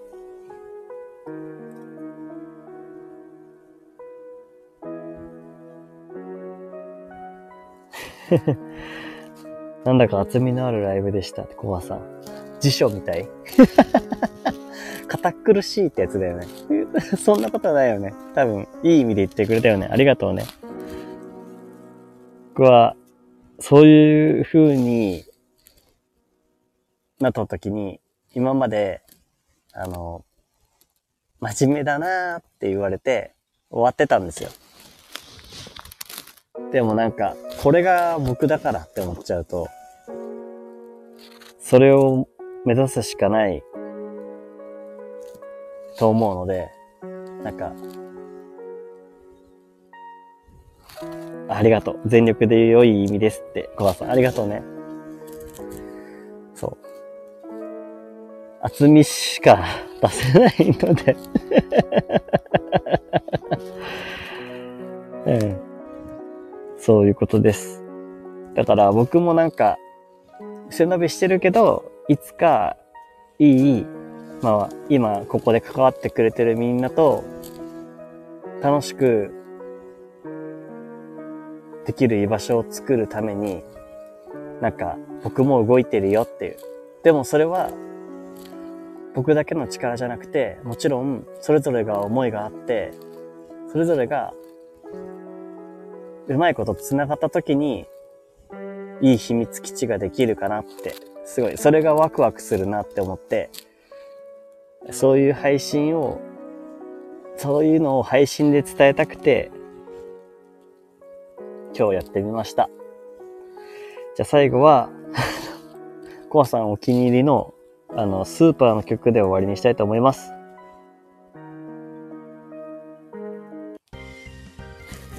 [laughs] なんだか厚みのあるライブでした、コアさん。辞書みたい [laughs] 堅苦しいってやつだよね。[laughs] そんなことないよね。多分、いい意味で言ってくれたよね。ありがとうね。僕は、そういう風になった時に、今まで、あの、真面目だなーって言われて終わってたんですよ。でもなんか、これが僕だからって思っちゃうと、それを目指すしかないと思うので、なんか、ありがとう。全力で良い意味ですって、小川さん。ありがとうね。そう。厚みしか出せないので [laughs] うん。そういうことです。だから僕もなんか、背伸びしてるけど、いつかいい、まあ今ここで関わってくれてるみんなと楽しくできる居場所を作るために、なんか僕も動いてるよっていう。でもそれは僕だけの力じゃなくて、もちろんそれぞれが思いがあって、それぞれがうまいこと繋がった時に、いい秘密基地ができるかなって、すごい、それがワクワクするなって思って、そういう配信を、そういうのを配信で伝えたくて、今日やってみました。じゃあ最後は [laughs] コアさんお気に入りの、あの、スーパーの曲で終わりにしたいと思います。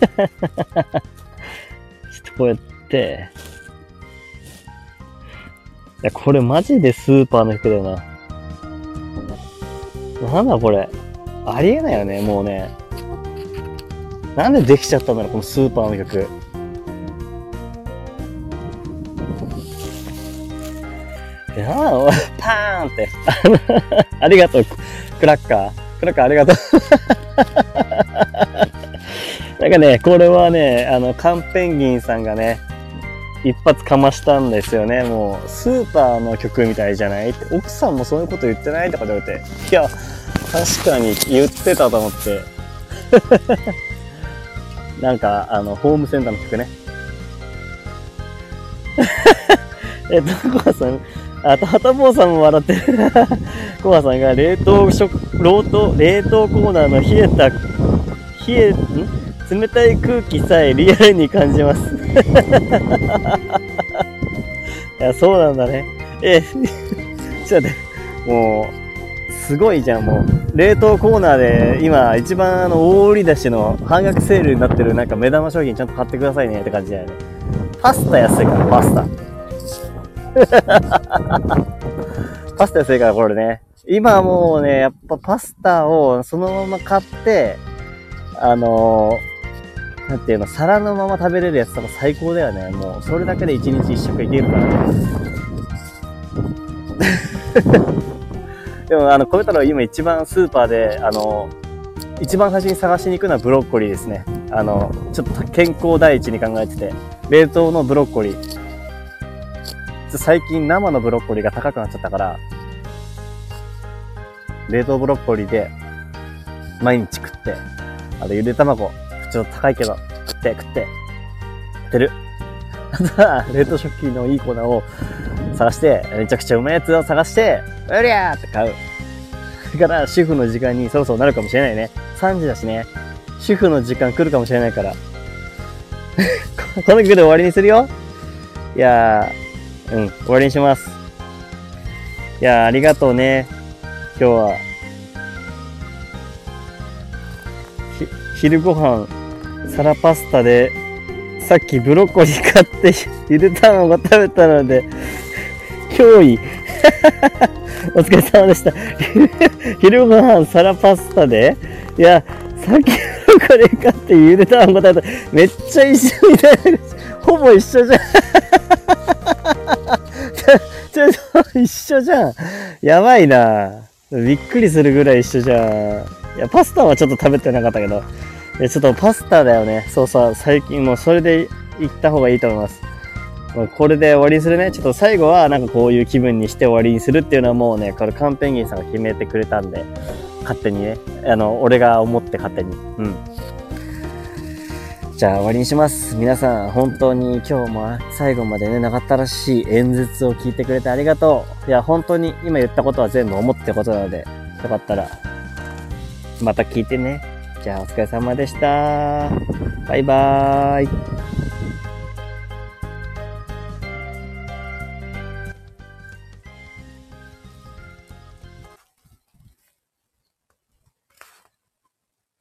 [laughs] ちょっとこうやって、いや、これマジでスーパーの曲だよな。なんだこれ。ありえないよね、もうね。なんでできちゃったんだろう、このスーパーの曲。いやパーンって。[laughs] ありがとう。クラッカー。クラッカーありがとう。なんかね、これはね、あの、カンペンギンさんがね、一発かましたんですよね。もう、スーパーの曲みたいじゃないって、奥さんもそういうこと言ってないとか言われて、いや、確かに言ってたと思って。[laughs] なんか、あの、ホームセンターの曲ね。[laughs] えっと、コアさん、あと、はたぼうさんも笑ってる。[laughs] コアさんが冷凍食、冷凍、冷凍コーナーの冷えた、冷え、ん？冷たい空気さえリアルに感じます。[laughs] いや、そうなんだね。え、ちょっと待って、もう、すごいじゃん、もう。冷凍コーナーで、今、一番あの、大売り出しの半額セールになってるなんか目玉商品ちゃんと買ってくださいねって感じだよね。パスタ安いから、パスタ。[laughs] パスタ安いから、これね。今もうね、やっぱパスタをそのまま買って、あのーなんていうの、皿のまま食べれるやつとか最高だよね。もう、それだけで一日一食いけるからね。[laughs] でも、あの、米太郎今一番スーパーで、あの、一番最初に探しに行くのはブロッコリーですね。あの、ちょっと健康第一に考えてて、冷凍のブロッコリー。最近生のブロッコリーが高くなっちゃったから、冷凍ブロッコリーで毎日食って、あとゆで卵、ちょっと高いけど、食って食って、食ってる。あとは、冷凍食品のいいコーナーを探して、めちゃくちゃうまいやつを探して、うりゃーって買う。だから、主婦の時間にそろそろなるかもしれないね。3時だしね。主婦の時間来るかもしれないから。[laughs] この曲で終わりにするよ。いやー、うん、終わりにします。いやー、ありがとうね。今日は。昼ご飯皿パスタで、さっきブロッコリー買ってゆで卵食べたので、脅威。[laughs] お疲れ様でした。[laughs] 昼ご飯皿パスタで、いや、さっきブロッコリー買ってゆで卵食べためっちゃ一緒みたいな。[laughs] ほぼ一緒じゃん。ちょ、ちょ、一緒じゃん。やばいな。びっくりするぐらい一緒じゃん。いや、パスタはちょっと食べてなかったけど。え、ちょっとパスタだよね。そうさ、最近もうそれで行った方がいいと思います。これで終わりにするね。ちょっと最後はなんかこういう気分にして終わりにするっていうのはもうね、これカンペンギンさんが決めてくれたんで、勝手にね、あの、俺が思って勝手に。うん。じゃあ終わりにします。皆さん、本当に今日も最後までね、長ったらしい演説を聞いてくれてありがとう。いや、本当に今言ったことは全部思ってことなので、よかったら、また聞いてね。じゃあお疲れ様でした。バイバーイ。